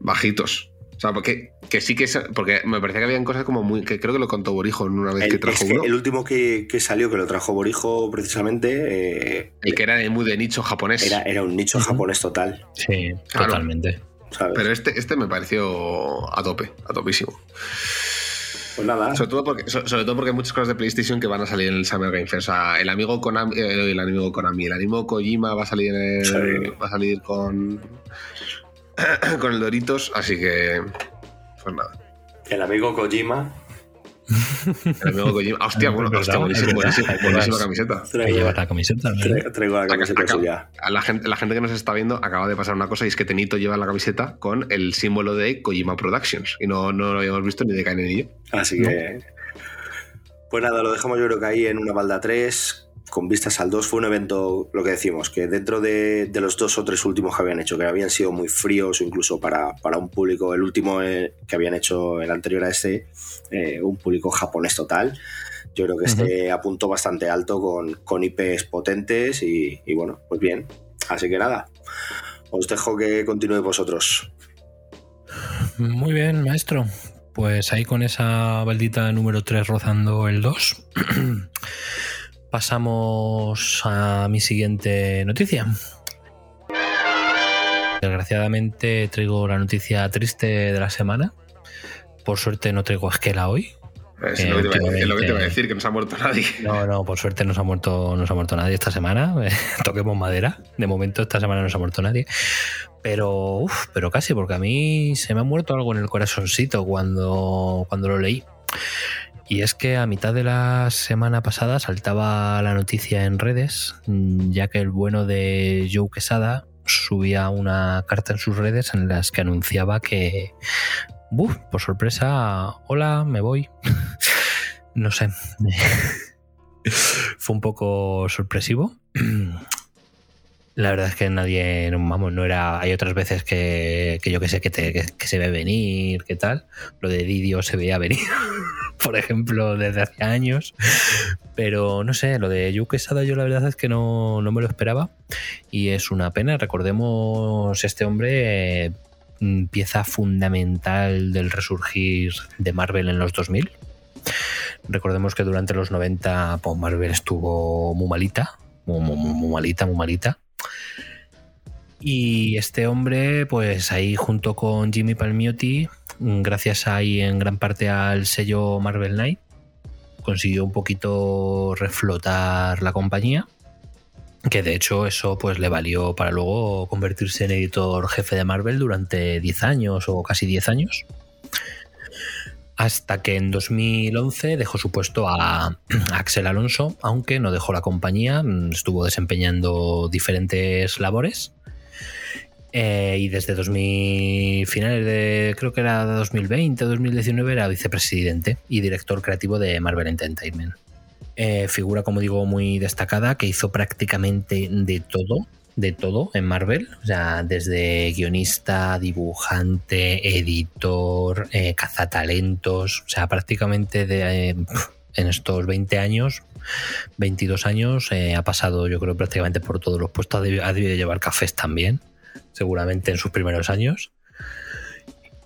bajitos. O sea, porque que sí que es- porque me parecía que habían cosas como muy que creo que lo contó Borijo en una vez El, que es trajo que uno, el último que, que salió, que lo trajo Borijo precisamente, eh, el que era de muy de nicho japonés. era, era un nicho japonés total. Sí, Claro. totalmente. ¿sabes? Pero este, este me pareció a tope, a topísimo. pues nada, Sobre todo, porque, so- sobre todo porque hay muchas cosas de PlayStation que van a salir en el Summer Game Fest. O sea, el amigo Konami, eh, el amigo Konami, el amigo Kojima va a salir, en el- Sí. va a salir con con el Doritos, así que pues nada. el amigo Kojima El amigo Kojima. Ah, Hostia, bueno, hostia, Ahí buenísima vas. camiseta. Traigo, la camiseta. traigo- traigo la camiseta Acá- suya. A la gente, la gente que nos está viendo acaba de pasar una cosa y es que Tenito lleva la camiseta con el símbolo de Kojima Productions y no, no lo habíamos visto ni de Kainen ni yo. Así No. que. Pues nada, lo dejamos yo creo que ahí en una balda 3, con vistas al 2. Fue un evento, lo que decimos, que dentro de, de los dos o tres últimos que habían hecho, que habían sido muy fríos, o incluso para, para un público, el último eh, que habían hecho, el anterior a este, eh, un público japonés total. Yo creo que este apuntó bastante alto con, con IPs potentes y, y bueno, pues bien. Así que nada, os dejo que continuéis vosotros. Muy bien, maestro. Pues ahí con esa baldita número 3 rozando el 2, pasamos a mi siguiente noticia. Desgraciadamente traigo la noticia triste de la semana. Por suerte no traigo Esquela hoy. Es, Eh, lo, que te iba a decir, es lo que te iba a decir, que no se ha muerto nadie. No, no, por suerte no se ha muerto, no se ha muerto nadie esta semana. Toquemos madera. De momento esta semana no se ha muerto nadie. Pero, uf, pero casi, porque a mí se me ha muerto algo en el corazoncito cuando, cuando lo leí. Y es que a mitad de la semana pasada saltaba la noticia en redes, mm, ya que el bueno de Joe Quesada subía una carta en sus redes en las que anunciaba que, ¡buf! por sorpresa, hola, me voy. no sé. Fue un poco sorpresivo. La verdad es que nadie, vamos, no era. Hay otras veces que, que yo que sé que, te- que- se ve venir, que tal. Lo de Didio se veía venir, por ejemplo, desde hace años. Pero no sé, lo de Yu Quesada yo la verdad es que no, no me lo esperaba. Y es una pena. Recordemos, este hombre, eh, pieza fundamental del resurgir de Marvel en los 2000. Recordemos que durante los 90 pues, Marvel estuvo muy malita, muy, muy- muy malita, muy malita. Y este hombre, pues ahí junto con Jimmy Palmiotti, gracias ahí en gran parte al sello Marvel Knight, consiguió un poquito reflotar la compañía. Que de hecho eso pues le valió para luego convertirse en editor jefe de Marvel durante 10 años o casi 10 años hasta que en 2011 dejó su puesto a, a Axel Alonso, aunque no dejó la compañía, mm, estuvo desempeñando diferentes labores. Eh, y desde 2000, finales de, creo que era 2020 o 2019, era vicepresidente y director creativo de Marvel Entertainment. Eh, figura, como digo, muy destacada, que hizo prácticamente de todo, de todo en Marvel. O sea, desde guionista, dibujante, editor, eh, cazatalentos. O sea, prácticamente de, en estos 20 años, 22 años, ha pasado, yo creo, prácticamente por todos los puestos. Ha debido llevar cafés también seguramente en sus primeros años.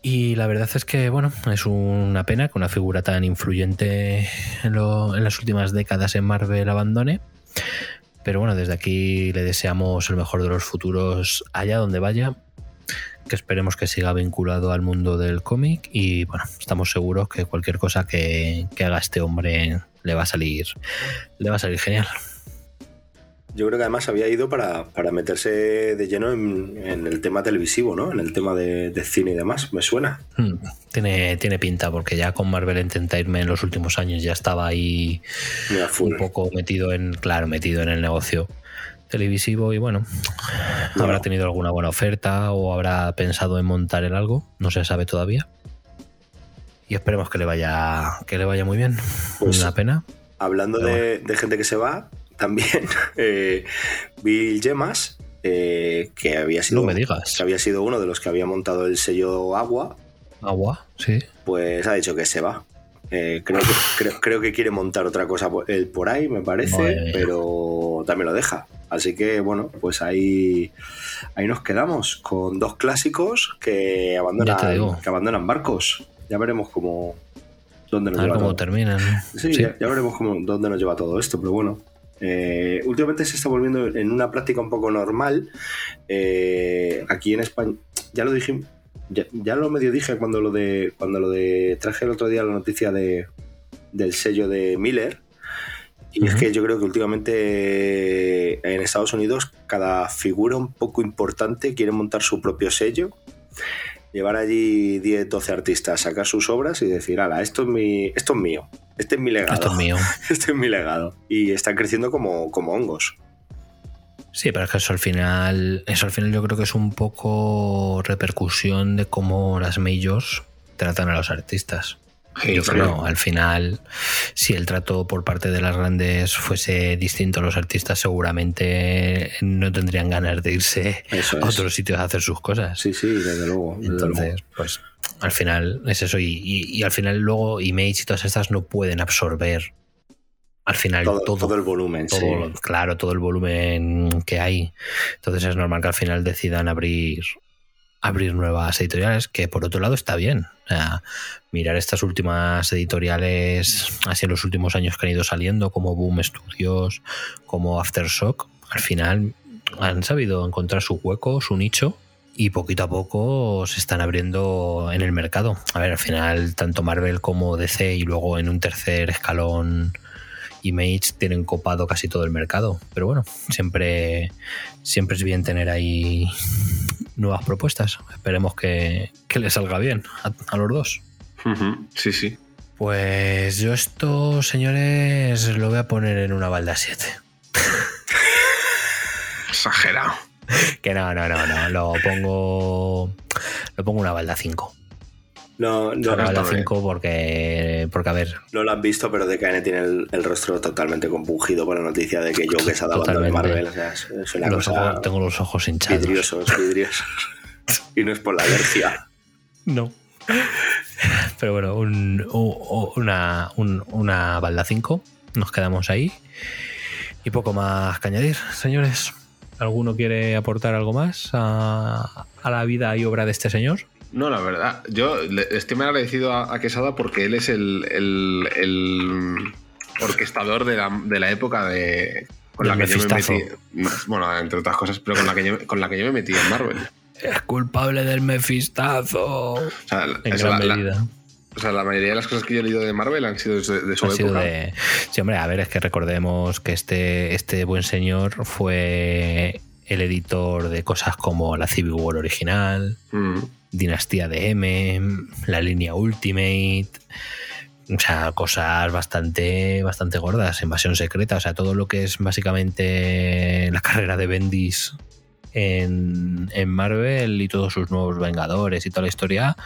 Y la verdad es que, bueno, es una pena que una figura tan influyente en, las últimas décadas en Marvel abandone. Pero bueno, desde aquí le deseamos el mejor de los futuros allá donde vaya. Que esperemos que siga vinculado al mundo del cómic. Y bueno, estamos seguros que cualquier cosa que, que haga este hombre le va a salir. Le va a salir genial. Yo creo que además había ido para, meterse de lleno en, el tema televisivo, ¿no? En el tema de, cine y demás. Me suena. Hmm, tiene, tiene pinta, porque ya con Marvel Entertainment en los últimos años ya estaba ahí un poco metido en, claro, metido en el negocio televisivo y bueno, habrá tenido alguna buena oferta o habrá pensado en montar en algo, no se sabe todavía. Y esperemos que le vaya, que le vaya muy bien. Pues, Una pena. Hablando de, de, gente que se va, también eh, Bill Gemas, eh, que había sido. me digas. Que había sido uno de los que había montado el sello Agua. Agua, sí. Pues ha dicho que se va. Eh, creo, que, creo, que quiere montar otra cosa él por ahí, me parece, pero también lo deja. Así que bueno, pues ahí, ahí nos quedamos con dos clásicos que abandonan, que abandonan barcos. Ya veremos cómo, dónde nos lleva cómo terminan. Sí, Ya, ya, veremos cómo, dónde nos lleva todo esto, pero bueno, eh, últimamente se está volviendo en una práctica un poco normal. Eh, aquí en España, ya lo dije, ya, lo medio dije cuando lo de cuando lo de traje el otro día la noticia de, del sello de Miller. Y es que yo creo que últimamente en Estados Unidos cada figura un poco importante quiere montar su propio sello llevar allí 10, 12 artistas, sacar sus obras y decir, ala, esto es, mi, esto es mío, este es mi legado. Esto es mío. este es mi legado. Y están creciendo como, como hongos. Sí, pero es que eso al final, eso al final yo creo que es un poco repercusión de cómo las majors tratan a los artistas. Yo creo, al final, si el trato por parte de las grandes fuese distinto a los artistas, seguramente no tendrían ganas de irse a otros sitios a hacer sus cosas. Sí, sí, desde luego. Entonces, pues al final es eso. Y, al final luego Image y todas estas no pueden absorber al final todo, todo, el volumen. Claro, todo el volumen que hay. Entonces es normal que al final decidan abrir abrir nuevas editoriales, que por otro lado está bien. mirar estas últimas editoriales, así en los últimos años que han ido saliendo, como Boom Studios, como Aftershock, al final han sabido encontrar su hueco, su nicho, y poquito a poco se están abriendo en el mercado. A ver, al final, tanto Marvel como DC y luego en un tercer escalón Image tienen copado casi todo el mercado. Pero bueno, siempre, siempre es bien tener ahí nuevas propuestas. Esperemos que, que le salga bien a, los dos. Sí, sí. Pues yo esto, señores, lo voy a poner en una balda 7. Exagerado. Que no, no, no, no. Lo pongo. Lo pongo una balda 5. No, no, no 5 porque, porque, a ver. No lo han visto, pero DKN tiene el, rostro totalmente compungido por la noticia de que yo que se ha dado de Marvel. O sea, es una cosa tengo los ojos hinchados. Vidriosos, vidriosos. y no es por la alergia. No. Pero bueno, un, una, una balda 5. Nos quedamos ahí. Y poco más que añadir, señores. ¿Alguno quiere aportar algo más a, a la vida y obra de este señor? No, la verdad, yo estoy muy agradecido a, Quesada porque él es el, orquestador de la, época de con la que yo me metí. Bueno, entre otras cosas, pero con la que yo, con la que yo me metí en Marvel. Es culpable del mefistazo. O sea, en gran la, medida. o sea, la mayoría de las cosas que yo he leído de Marvel han sido de, su época. Sí, hombre, a ver, es que recordemos que este, este buen señor fue el editor de cosas como la Civil War original, mm. Dinastía de M, la línea Ultimate, o sea, cosas bastante, bastante gordas, invasión secreta, o sea, todo lo que es básicamente la carrera de Bendis en, en Marvel y todos sus nuevos Vengadores y toda la historia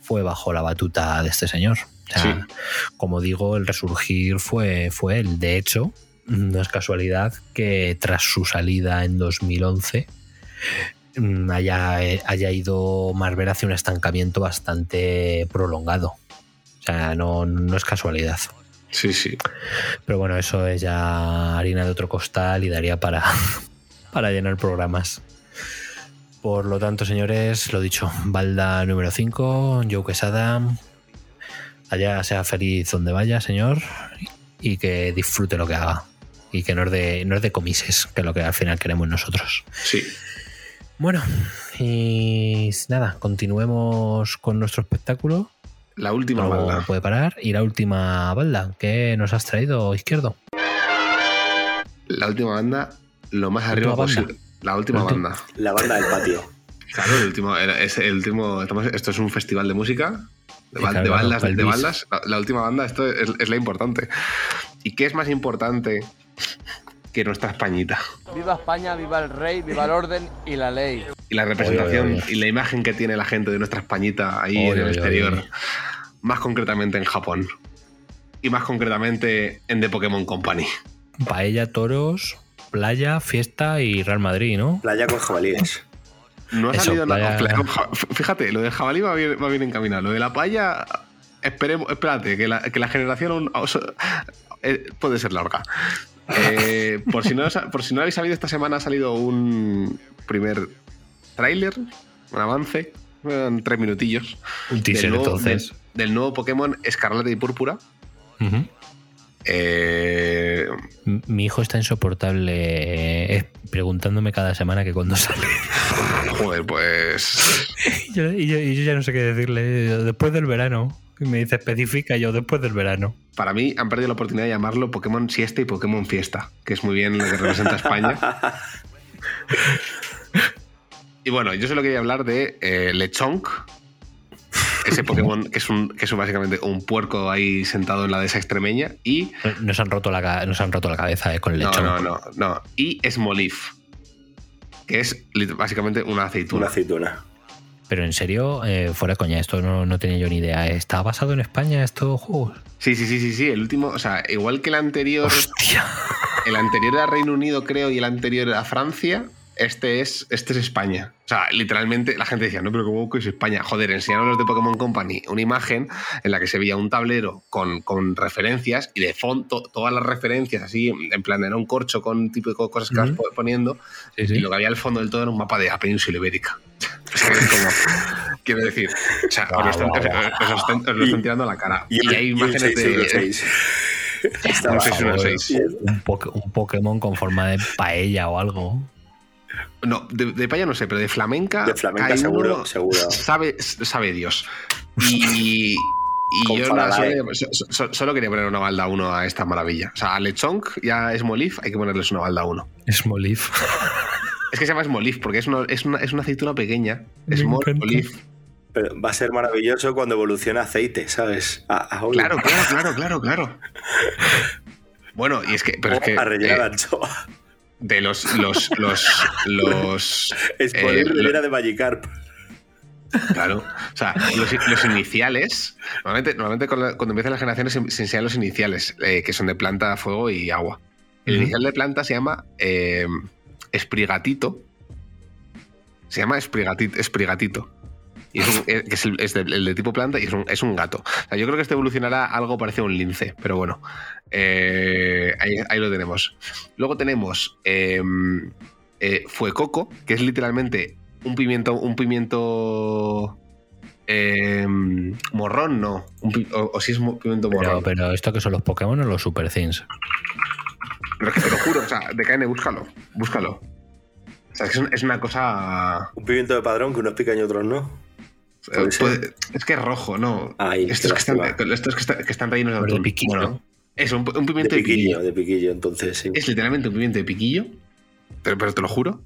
fue bajo la batuta de este señor. O sea, Sí. como digo, el resurgir fue, fue él. De hecho, no es casualidad que tras su salida en 2011 mm, haya, eh, haya ido Marvel hacia un estancamiento bastante prolongado. O sea, no, no es casualidad. Sí, sí. Pero bueno, eso es ya harina de otro costal y daría para, para llenar programas. Por lo tanto, señores, lo dicho, Balda número 5, Joe Quesada. Allá sea feliz donde vaya, señor, y que disfrute lo que haga. Y que no es de, no es de comises, que es lo que al final queremos nosotros. Sí. Bueno, y nada, continuemos con nuestro espectáculo. La última No balda. puede parar. Y la última balda, ¿qué nos has traído, izquierdo? La última banda, lo más ¿La arriba posible. La última La banda. La banda del patio. Claro, el último, es el último. estamos- esto es un festival de música. De, claro, de baldas. La, la última banda, esto es, es la importante. ¿Y qué es más importante que nuestra Españita? Viva España, viva el rey, viva el orden y la ley. Y la representación Oye, oye, oye. y la imagen que tiene la gente de nuestra Españita ahí Oye, en el oye, exterior. oye. Más concretamente en Japón. Y más concretamente en The Pokémon Company. Paella, toros, playa, fiesta y Real Madrid, ¿no? Playa con jabalíes. No ha Eso, salido nada. playa- Ja- Fíjate, lo del jabalí va bien, va bien encaminado. Lo de la playa, esperemos, espérate, que la, que la generación aún- eh, puede ser larga. Eh, por, si no, por si no habéis sabido, esta semana ha salido un primer tráiler, un avance, en tres minutillos. Un teaser, del nuevo, entonces. del- del nuevo Pokémon Escarlata y Púrpura. Eh, Mi hijo está insoportable eh, preguntándome cada semana que cuándo sale. joder, pues. y, yo, y yo- y yo ya no sé qué decirle. Después del verano. Y me dice especifica y yo después del verano. Para mí han perdido la oportunidad de llamarlo Pokémon Siesta y Pokémon Fiesta, que es muy bien lo que representa a España. Y bueno, yo solo quería hablar de eh, Lechonk, ese Pokémon que es, un, que es básicamente un puerco ahí sentado en la dehesa extremeña. Y. Nos han roto la, nos han roto la cabeza eh, con el No, lechón. no, no, no. Y Smolif, que es básicamente una aceituna. Una aceituna. Pero en serio, eh, fuera coña, esto no, no tenía yo ni idea. ¿Está basado en España estos juegos? Sí, sí, sí, sí, sí. El último, o sea, igual que el anterior. ¡Hostia! El anterior era Reino Unido, creo, y el anterior era Francia. Este es, este es España. O sea, literalmente la gente decía, no, pero ¿cómo que es España? Joder, enseñaron los de Pokémon Company una imagen en la que se veía un tablero con, con referencias y de fondo todas las referencias así, en plan, era un corcho con tipo de co- cosas que vas Ujú. po- poniendo Sí, y sí. lo que había al fondo del todo era un mapa de la península ibérica. Como, quiero decir, o sea, os lo están, os- os están- os lo están tirando a la cara. Y, hay y el imágenes de... 616. Estaba Un 616. Sí, Un, poke- un Pokémon con forma de paella o algo. No, de, de paya no sé, pero de flamenca. De flamenca hay seguro, uno- seguro. Sabe, sabe Dios. Y, y Con yo nada, solo, so- so- solo quería poner una balda 1 a esta maravilla. O sea, a Lechonk y a Smolif hay que ponerles una balda 1. Smolif. Es que se llama Smolif porque es una, es una, es una aceituna pequeña. Olive. Pero va a ser maravilloso cuando evolucione aceite, ¿sabes? A, a oliva. Claro, claro, claro, claro, claro. Bueno, y es que, pero es O que a rellenar eh, anchoa. De los los los los Es eh, por lo- de Magikarp. Claro. O sea, los, los iniciales. Normalmente, normalmente cuando, empiezan las generaciones se, se enseñan los iniciales, eh, que son de planta, fuego y agua. El inicial de planta se llama eh, Esprigatito. Se llama Esprigatito. Esprigatito. Y es, un- eh, es el, es de, el de tipo planta y es un, es un gato. O sea, yo creo que este evolucionará algo parecido a un lince, pero bueno. eh, ahí, ahí lo tenemos. Luego tenemos eh, eh, Fuecoco, que es literalmente un pimiento, un pimiento eh, morrón, no. Un o, o si es pimiento Pero, morrón. pero esto que son los Pokémon o los Super Things. Pero es que te lo juro, o sea, de KN, búscalo, búscalo. O sea, es una cosa. Un pimiento de padrón que unos pican y otros no. Puede ser. puede- es que es rojo, ¿no? Ay, estos, que están, estos que, están, que están rellenos de atún. piquillo. Bueno, eso, un, pimiento de piquillo. piquillo, de piquillo, entonces sí. Es literalmente un pimiento de piquillo. Pero, pero te lo juro.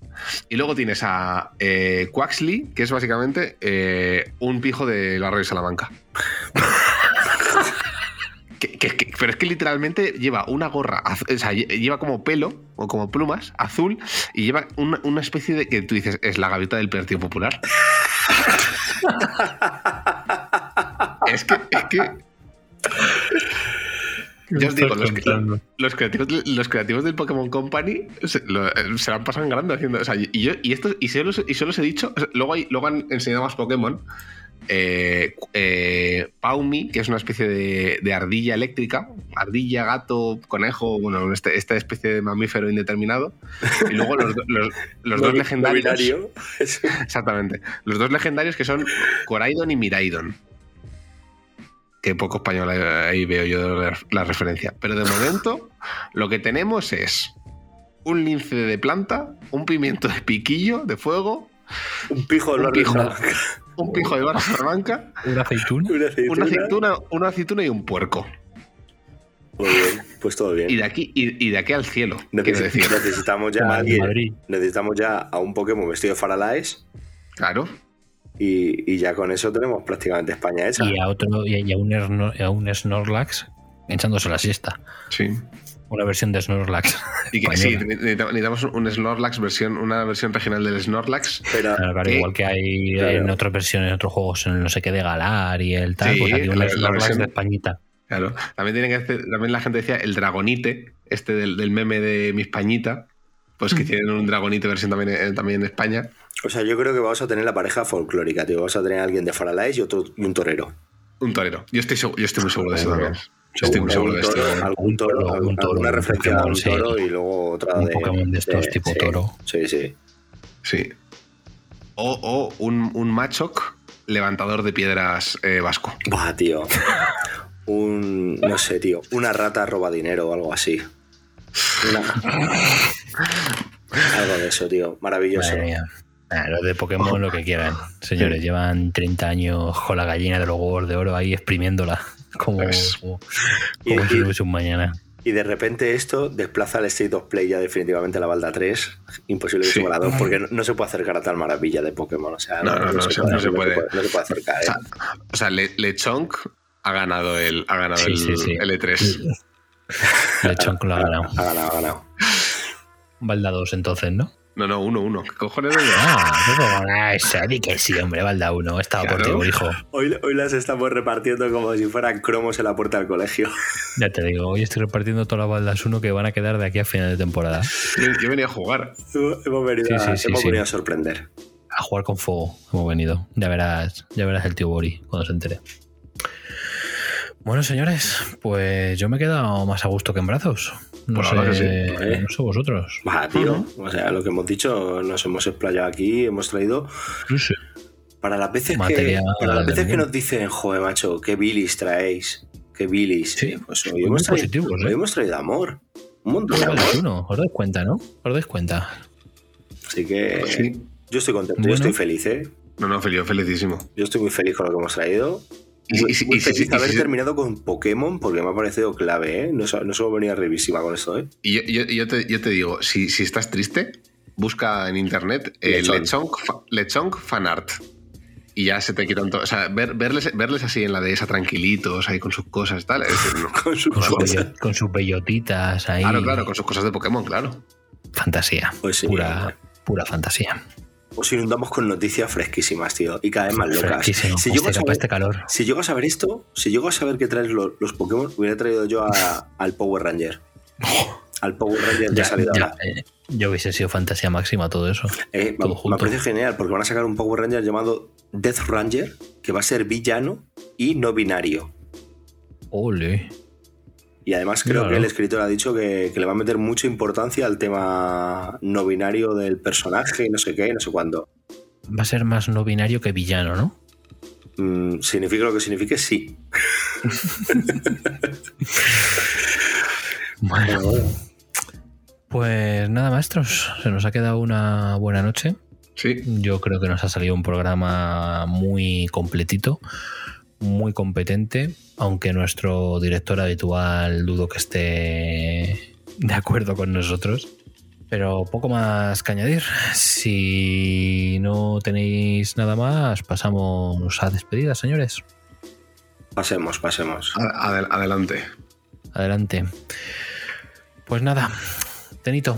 Y luego tienes a eh, Quaxley, que es básicamente eh, un pijo de la de Salamanca. que, que- que- pero es que literalmente lleva una gorra, o sea, lle- lleva como pelo o como plumas azul y lleva una, una especie de que tú dices es la gaviota del Partido Popular. es que, es que. Yo os digo, los, los creativos, los creativos del Pokémon Company se, lo- se la han pasado en grande haciendo. O sea, y, yo, y esto, y solo, y solo os he dicho, o sea, luego, hay, luego han enseñado más Pokémon. Eh, eh, Paumi, que es una especie de, de ardilla eléctrica, ardilla, gato, conejo, bueno, este- esta especie de mamífero indeterminado. Y luego los, do- los- los dos legendarios. binario. Exactamente. Los dos legendarios que son Coraidon y Miraidon. Que poco español ahí- veo yo la, la referencia. Pero de momento, lo que tenemos es un lince de planta, un pimiento de piquillo, de fuego, un pijo de Un pijo. Un pijo de barra salamanca, ¿Una aceituna? una aceituna. una aceituna, una aceituna y un puerco. Muy bien, pues todo bien. Y de aquí, y, y de aquí al cielo, decir. necesitamos ya a en alguien- Madrid. necesitamos ya a un Pokémon vestido de Faralaes Claro. y, y ya con eso tenemos prácticamente España hecha. Y a otro, y a, y a un, Erno- a un Snorlax echándose la siesta. Sí. Una versión de Snorlax. Y que, sí, necesitamos un Snorlax versión, una versión regional del Snorlax. Pero Claro, claro, ¿Qué? igual que hay Claro. en otras versiones, en otros juegos, en no sé qué de Galar y el tal, Sí, pues aquí un la- la Snorlax versión- de Españita. Claro. También tienen que hacer- también la gente decía el dragonite, este del, del meme de mi Españita. Pues que tienen un dragonite versión también, en- también en España. O sea, yo creo que vamos a tener la pareja folclórica, tío. Vamos a tener a alguien de Faralaes y otro y un torero. Un torero. Yo estoy, yo estoy muy seguro de eso también. Yo estoy muy seguro de Algún esto. toro, algún toro, algún algún- toro, alguna un referencia a un toro sí. y luego otra Un de. Pokémon de estos tipo sí, toro. Sí, sí. Sí. O, o un, un Machoc levantador de piedras eh, vasco. Buah, tío. Un. No sé, tío. Una rata roba dinero o algo así. Una- algo de eso, tío. Maravilloso. Madre mía. Ah, los de Pokémon lo que quieran. Señores, llevan 30 años con la gallina de los huevos de oro ahí exprimiéndola. Como, Pues- como, Y- como y- un mañana. Y de repente esto desplaza al State of Play ya definitivamente a la balda 3. Imposible que Sí. suba la 2 porque no, no se puede acercar a tal maravilla de Pokémon. O sea, No, no, no, se- no se puede. no se puede acercar. O ¿eh? sea, o sea, Le- Lechonk ha ganado el, ha ganado Sí, el, sí, sí. el E3. Lechón lo ha ganado. Ha ganado, ha ganado. Balda 2 entonces, ¿no? No, no, uno, uno. ¿Qué cojones de? Ah. Ah, eso, di que sí, hombre, Balda 1. Estaba por ti, Claro. hijo. Hoy, hoy las estamos repartiendo como si fueran cromos en la puerta del colegio. Ya te digo, hoy estoy repartiendo todas las baldas 1 que van a quedar de aquí a final de temporada. Yo, yo venía a jugar. hemos venido, Sí, a, sí, sí, hemos sí. venido a sorprender. A jugar con fuego hemos venido. Ya verás, ya verás el tío Bori cuando se entere. Bueno, señores, pues yo me he quedado más a gusto que en brazos. No, Por sé, ahora que sí, ¿eh? no sé vosotros. Va, tío. O sea, lo que hemos dicho, nos hemos explayado aquí, hemos traído. No sé. Para las veces, que, para las veces que nos dicen, joder, macho, qué bilis traéis. Qué bilis. Sí, pues hoy hemos, traído, positivos, ¿eh? hoy hemos traído amor. Un montón de amor. 1, os dais cuenta, ¿no? Os dais cuenta. Así que Sí. yo estoy contento, Bueno. yo estoy feliz, ¿eh? No, no, feliz, felicísimo. Yo estoy muy feliz con lo que hemos traído. Y y muy feliz y haber terminado con Pokémon porque me ha parecido clave, ¿eh? No, no solo venía revísima con esto, ¿eh? Y yo, yo- yo te, yo te digo, si, si estás triste, busca en internet el Lechonk. Lechonk fanart. Y ya se te quitan todo. O sea, ver- verles, verles así en la dehesa tranquilitos, ahí con sus cosas, tal. es- no. Con su Con, su cosa. bello- con sus bellotitas ahí. Claro, claro, con sus cosas de Pokémon, claro. Fantasía. Pues sí, pura, pura fantasía. Os inundamos con noticias fresquísimas, tío. Y cada vez más locas. Si Hostia, llego, a saber, este calor. si llego a saber esto, si llego a saber que traes lo- los, Pokémon, hubiera traído yo a- al Power Ranger. Al Power Ranger de Ya, salida. ya, eh, yo hubiese sido fantasía máxima todo eso. Eh, todo me, me parece genial porque van a sacar un Power Ranger llamado Death Ranger que va a ser villano y no binario. Ole. Y además creo Claro. que el escritor ha dicho que, que le va a meter mucha importancia al tema no binario del personaje y no sé qué, no sé cuándo. Va a ser más no binario que villano, ¿no? Mm, significa lo que signifique, sí. Bueno, bueno, pues nada, maestros. Se nos ha quedado una buena noche. Sí. Yo creo que nos ha salido un programa muy completito, muy competente, aunque nuestro director habitual dudo que esté de acuerdo con nosotros. Pero poco más que añadir. Si no tenéis nada más, pasamos a despedidas, señores. pasemos, pasemos. Ad- adel- adelante. Adelante. Pues nada, Tenito,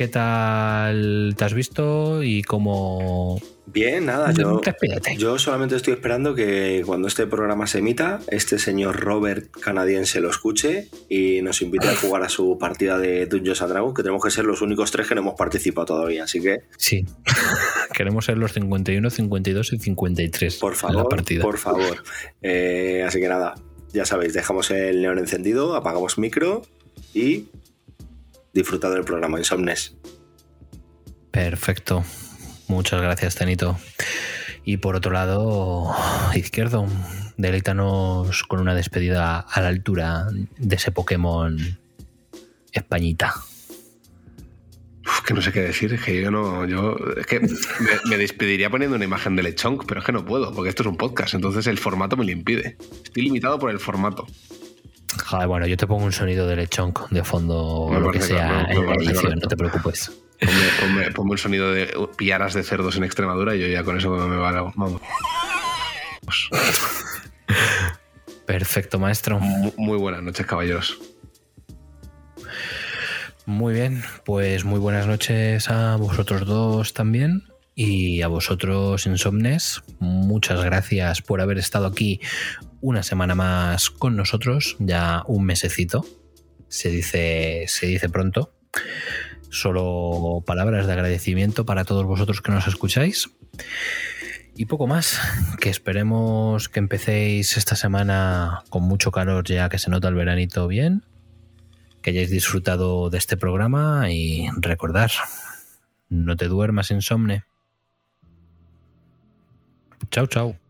¿qué tal te has visto y cómo Bien, nada, yo, yo solamente estoy esperando que cuando este programa se emita, este señor Robert canadiense lo escuche y nos invite a jugar a su partida de Dungeons and Dragons, que tenemos que ser los únicos tres que no hemos participado todavía. Así que, Sí. Queremos ser los 51, 52 y 53 por en la favor, partida. por favor. Eh, así que nada, ya sabéis, dejamos el neón encendido, apagamos micro y disfrutad del programa Insomnes. Perfecto. Muchas gracias, Tenito. Y por otro lado, izquierdo, deleítanos con una despedida a la altura de ese Pokémon Españita. Uf, que no sé qué decir, es que yo no. Yo, es que me, me despediría poniendo una imagen de Lechonk, pero es que no puedo, porque esto es un podcast, entonces el formato me lo impide. Estoy limitado por el formato. Joder, bueno, yo te pongo un sonido de lechonk de fondo o lo que sea en la edición, no te preocupes. Ponme, ponme- ponme el sonido de piaras de cerdos en Extremadura y yo ya con eso me va a. Vamos. Perfecto, maestro. Mu- Muy buenas noches, caballeros. Muy bien, pues muy buenas noches a vosotros dos también y a vosotros insomnes. Muchas gracias por haber estado aquí una semana más con nosotros, ya un mesecito. Se dice, se dice pronto. Solo palabras de agradecimiento para todos vosotros que nos escucháis. Y poco más, que esperemos que empecéis esta semana con mucho calor ya que se nota el veranito bien que hayáis disfrutado de este programa y recordar, no te duermas insomne. Chao, chao.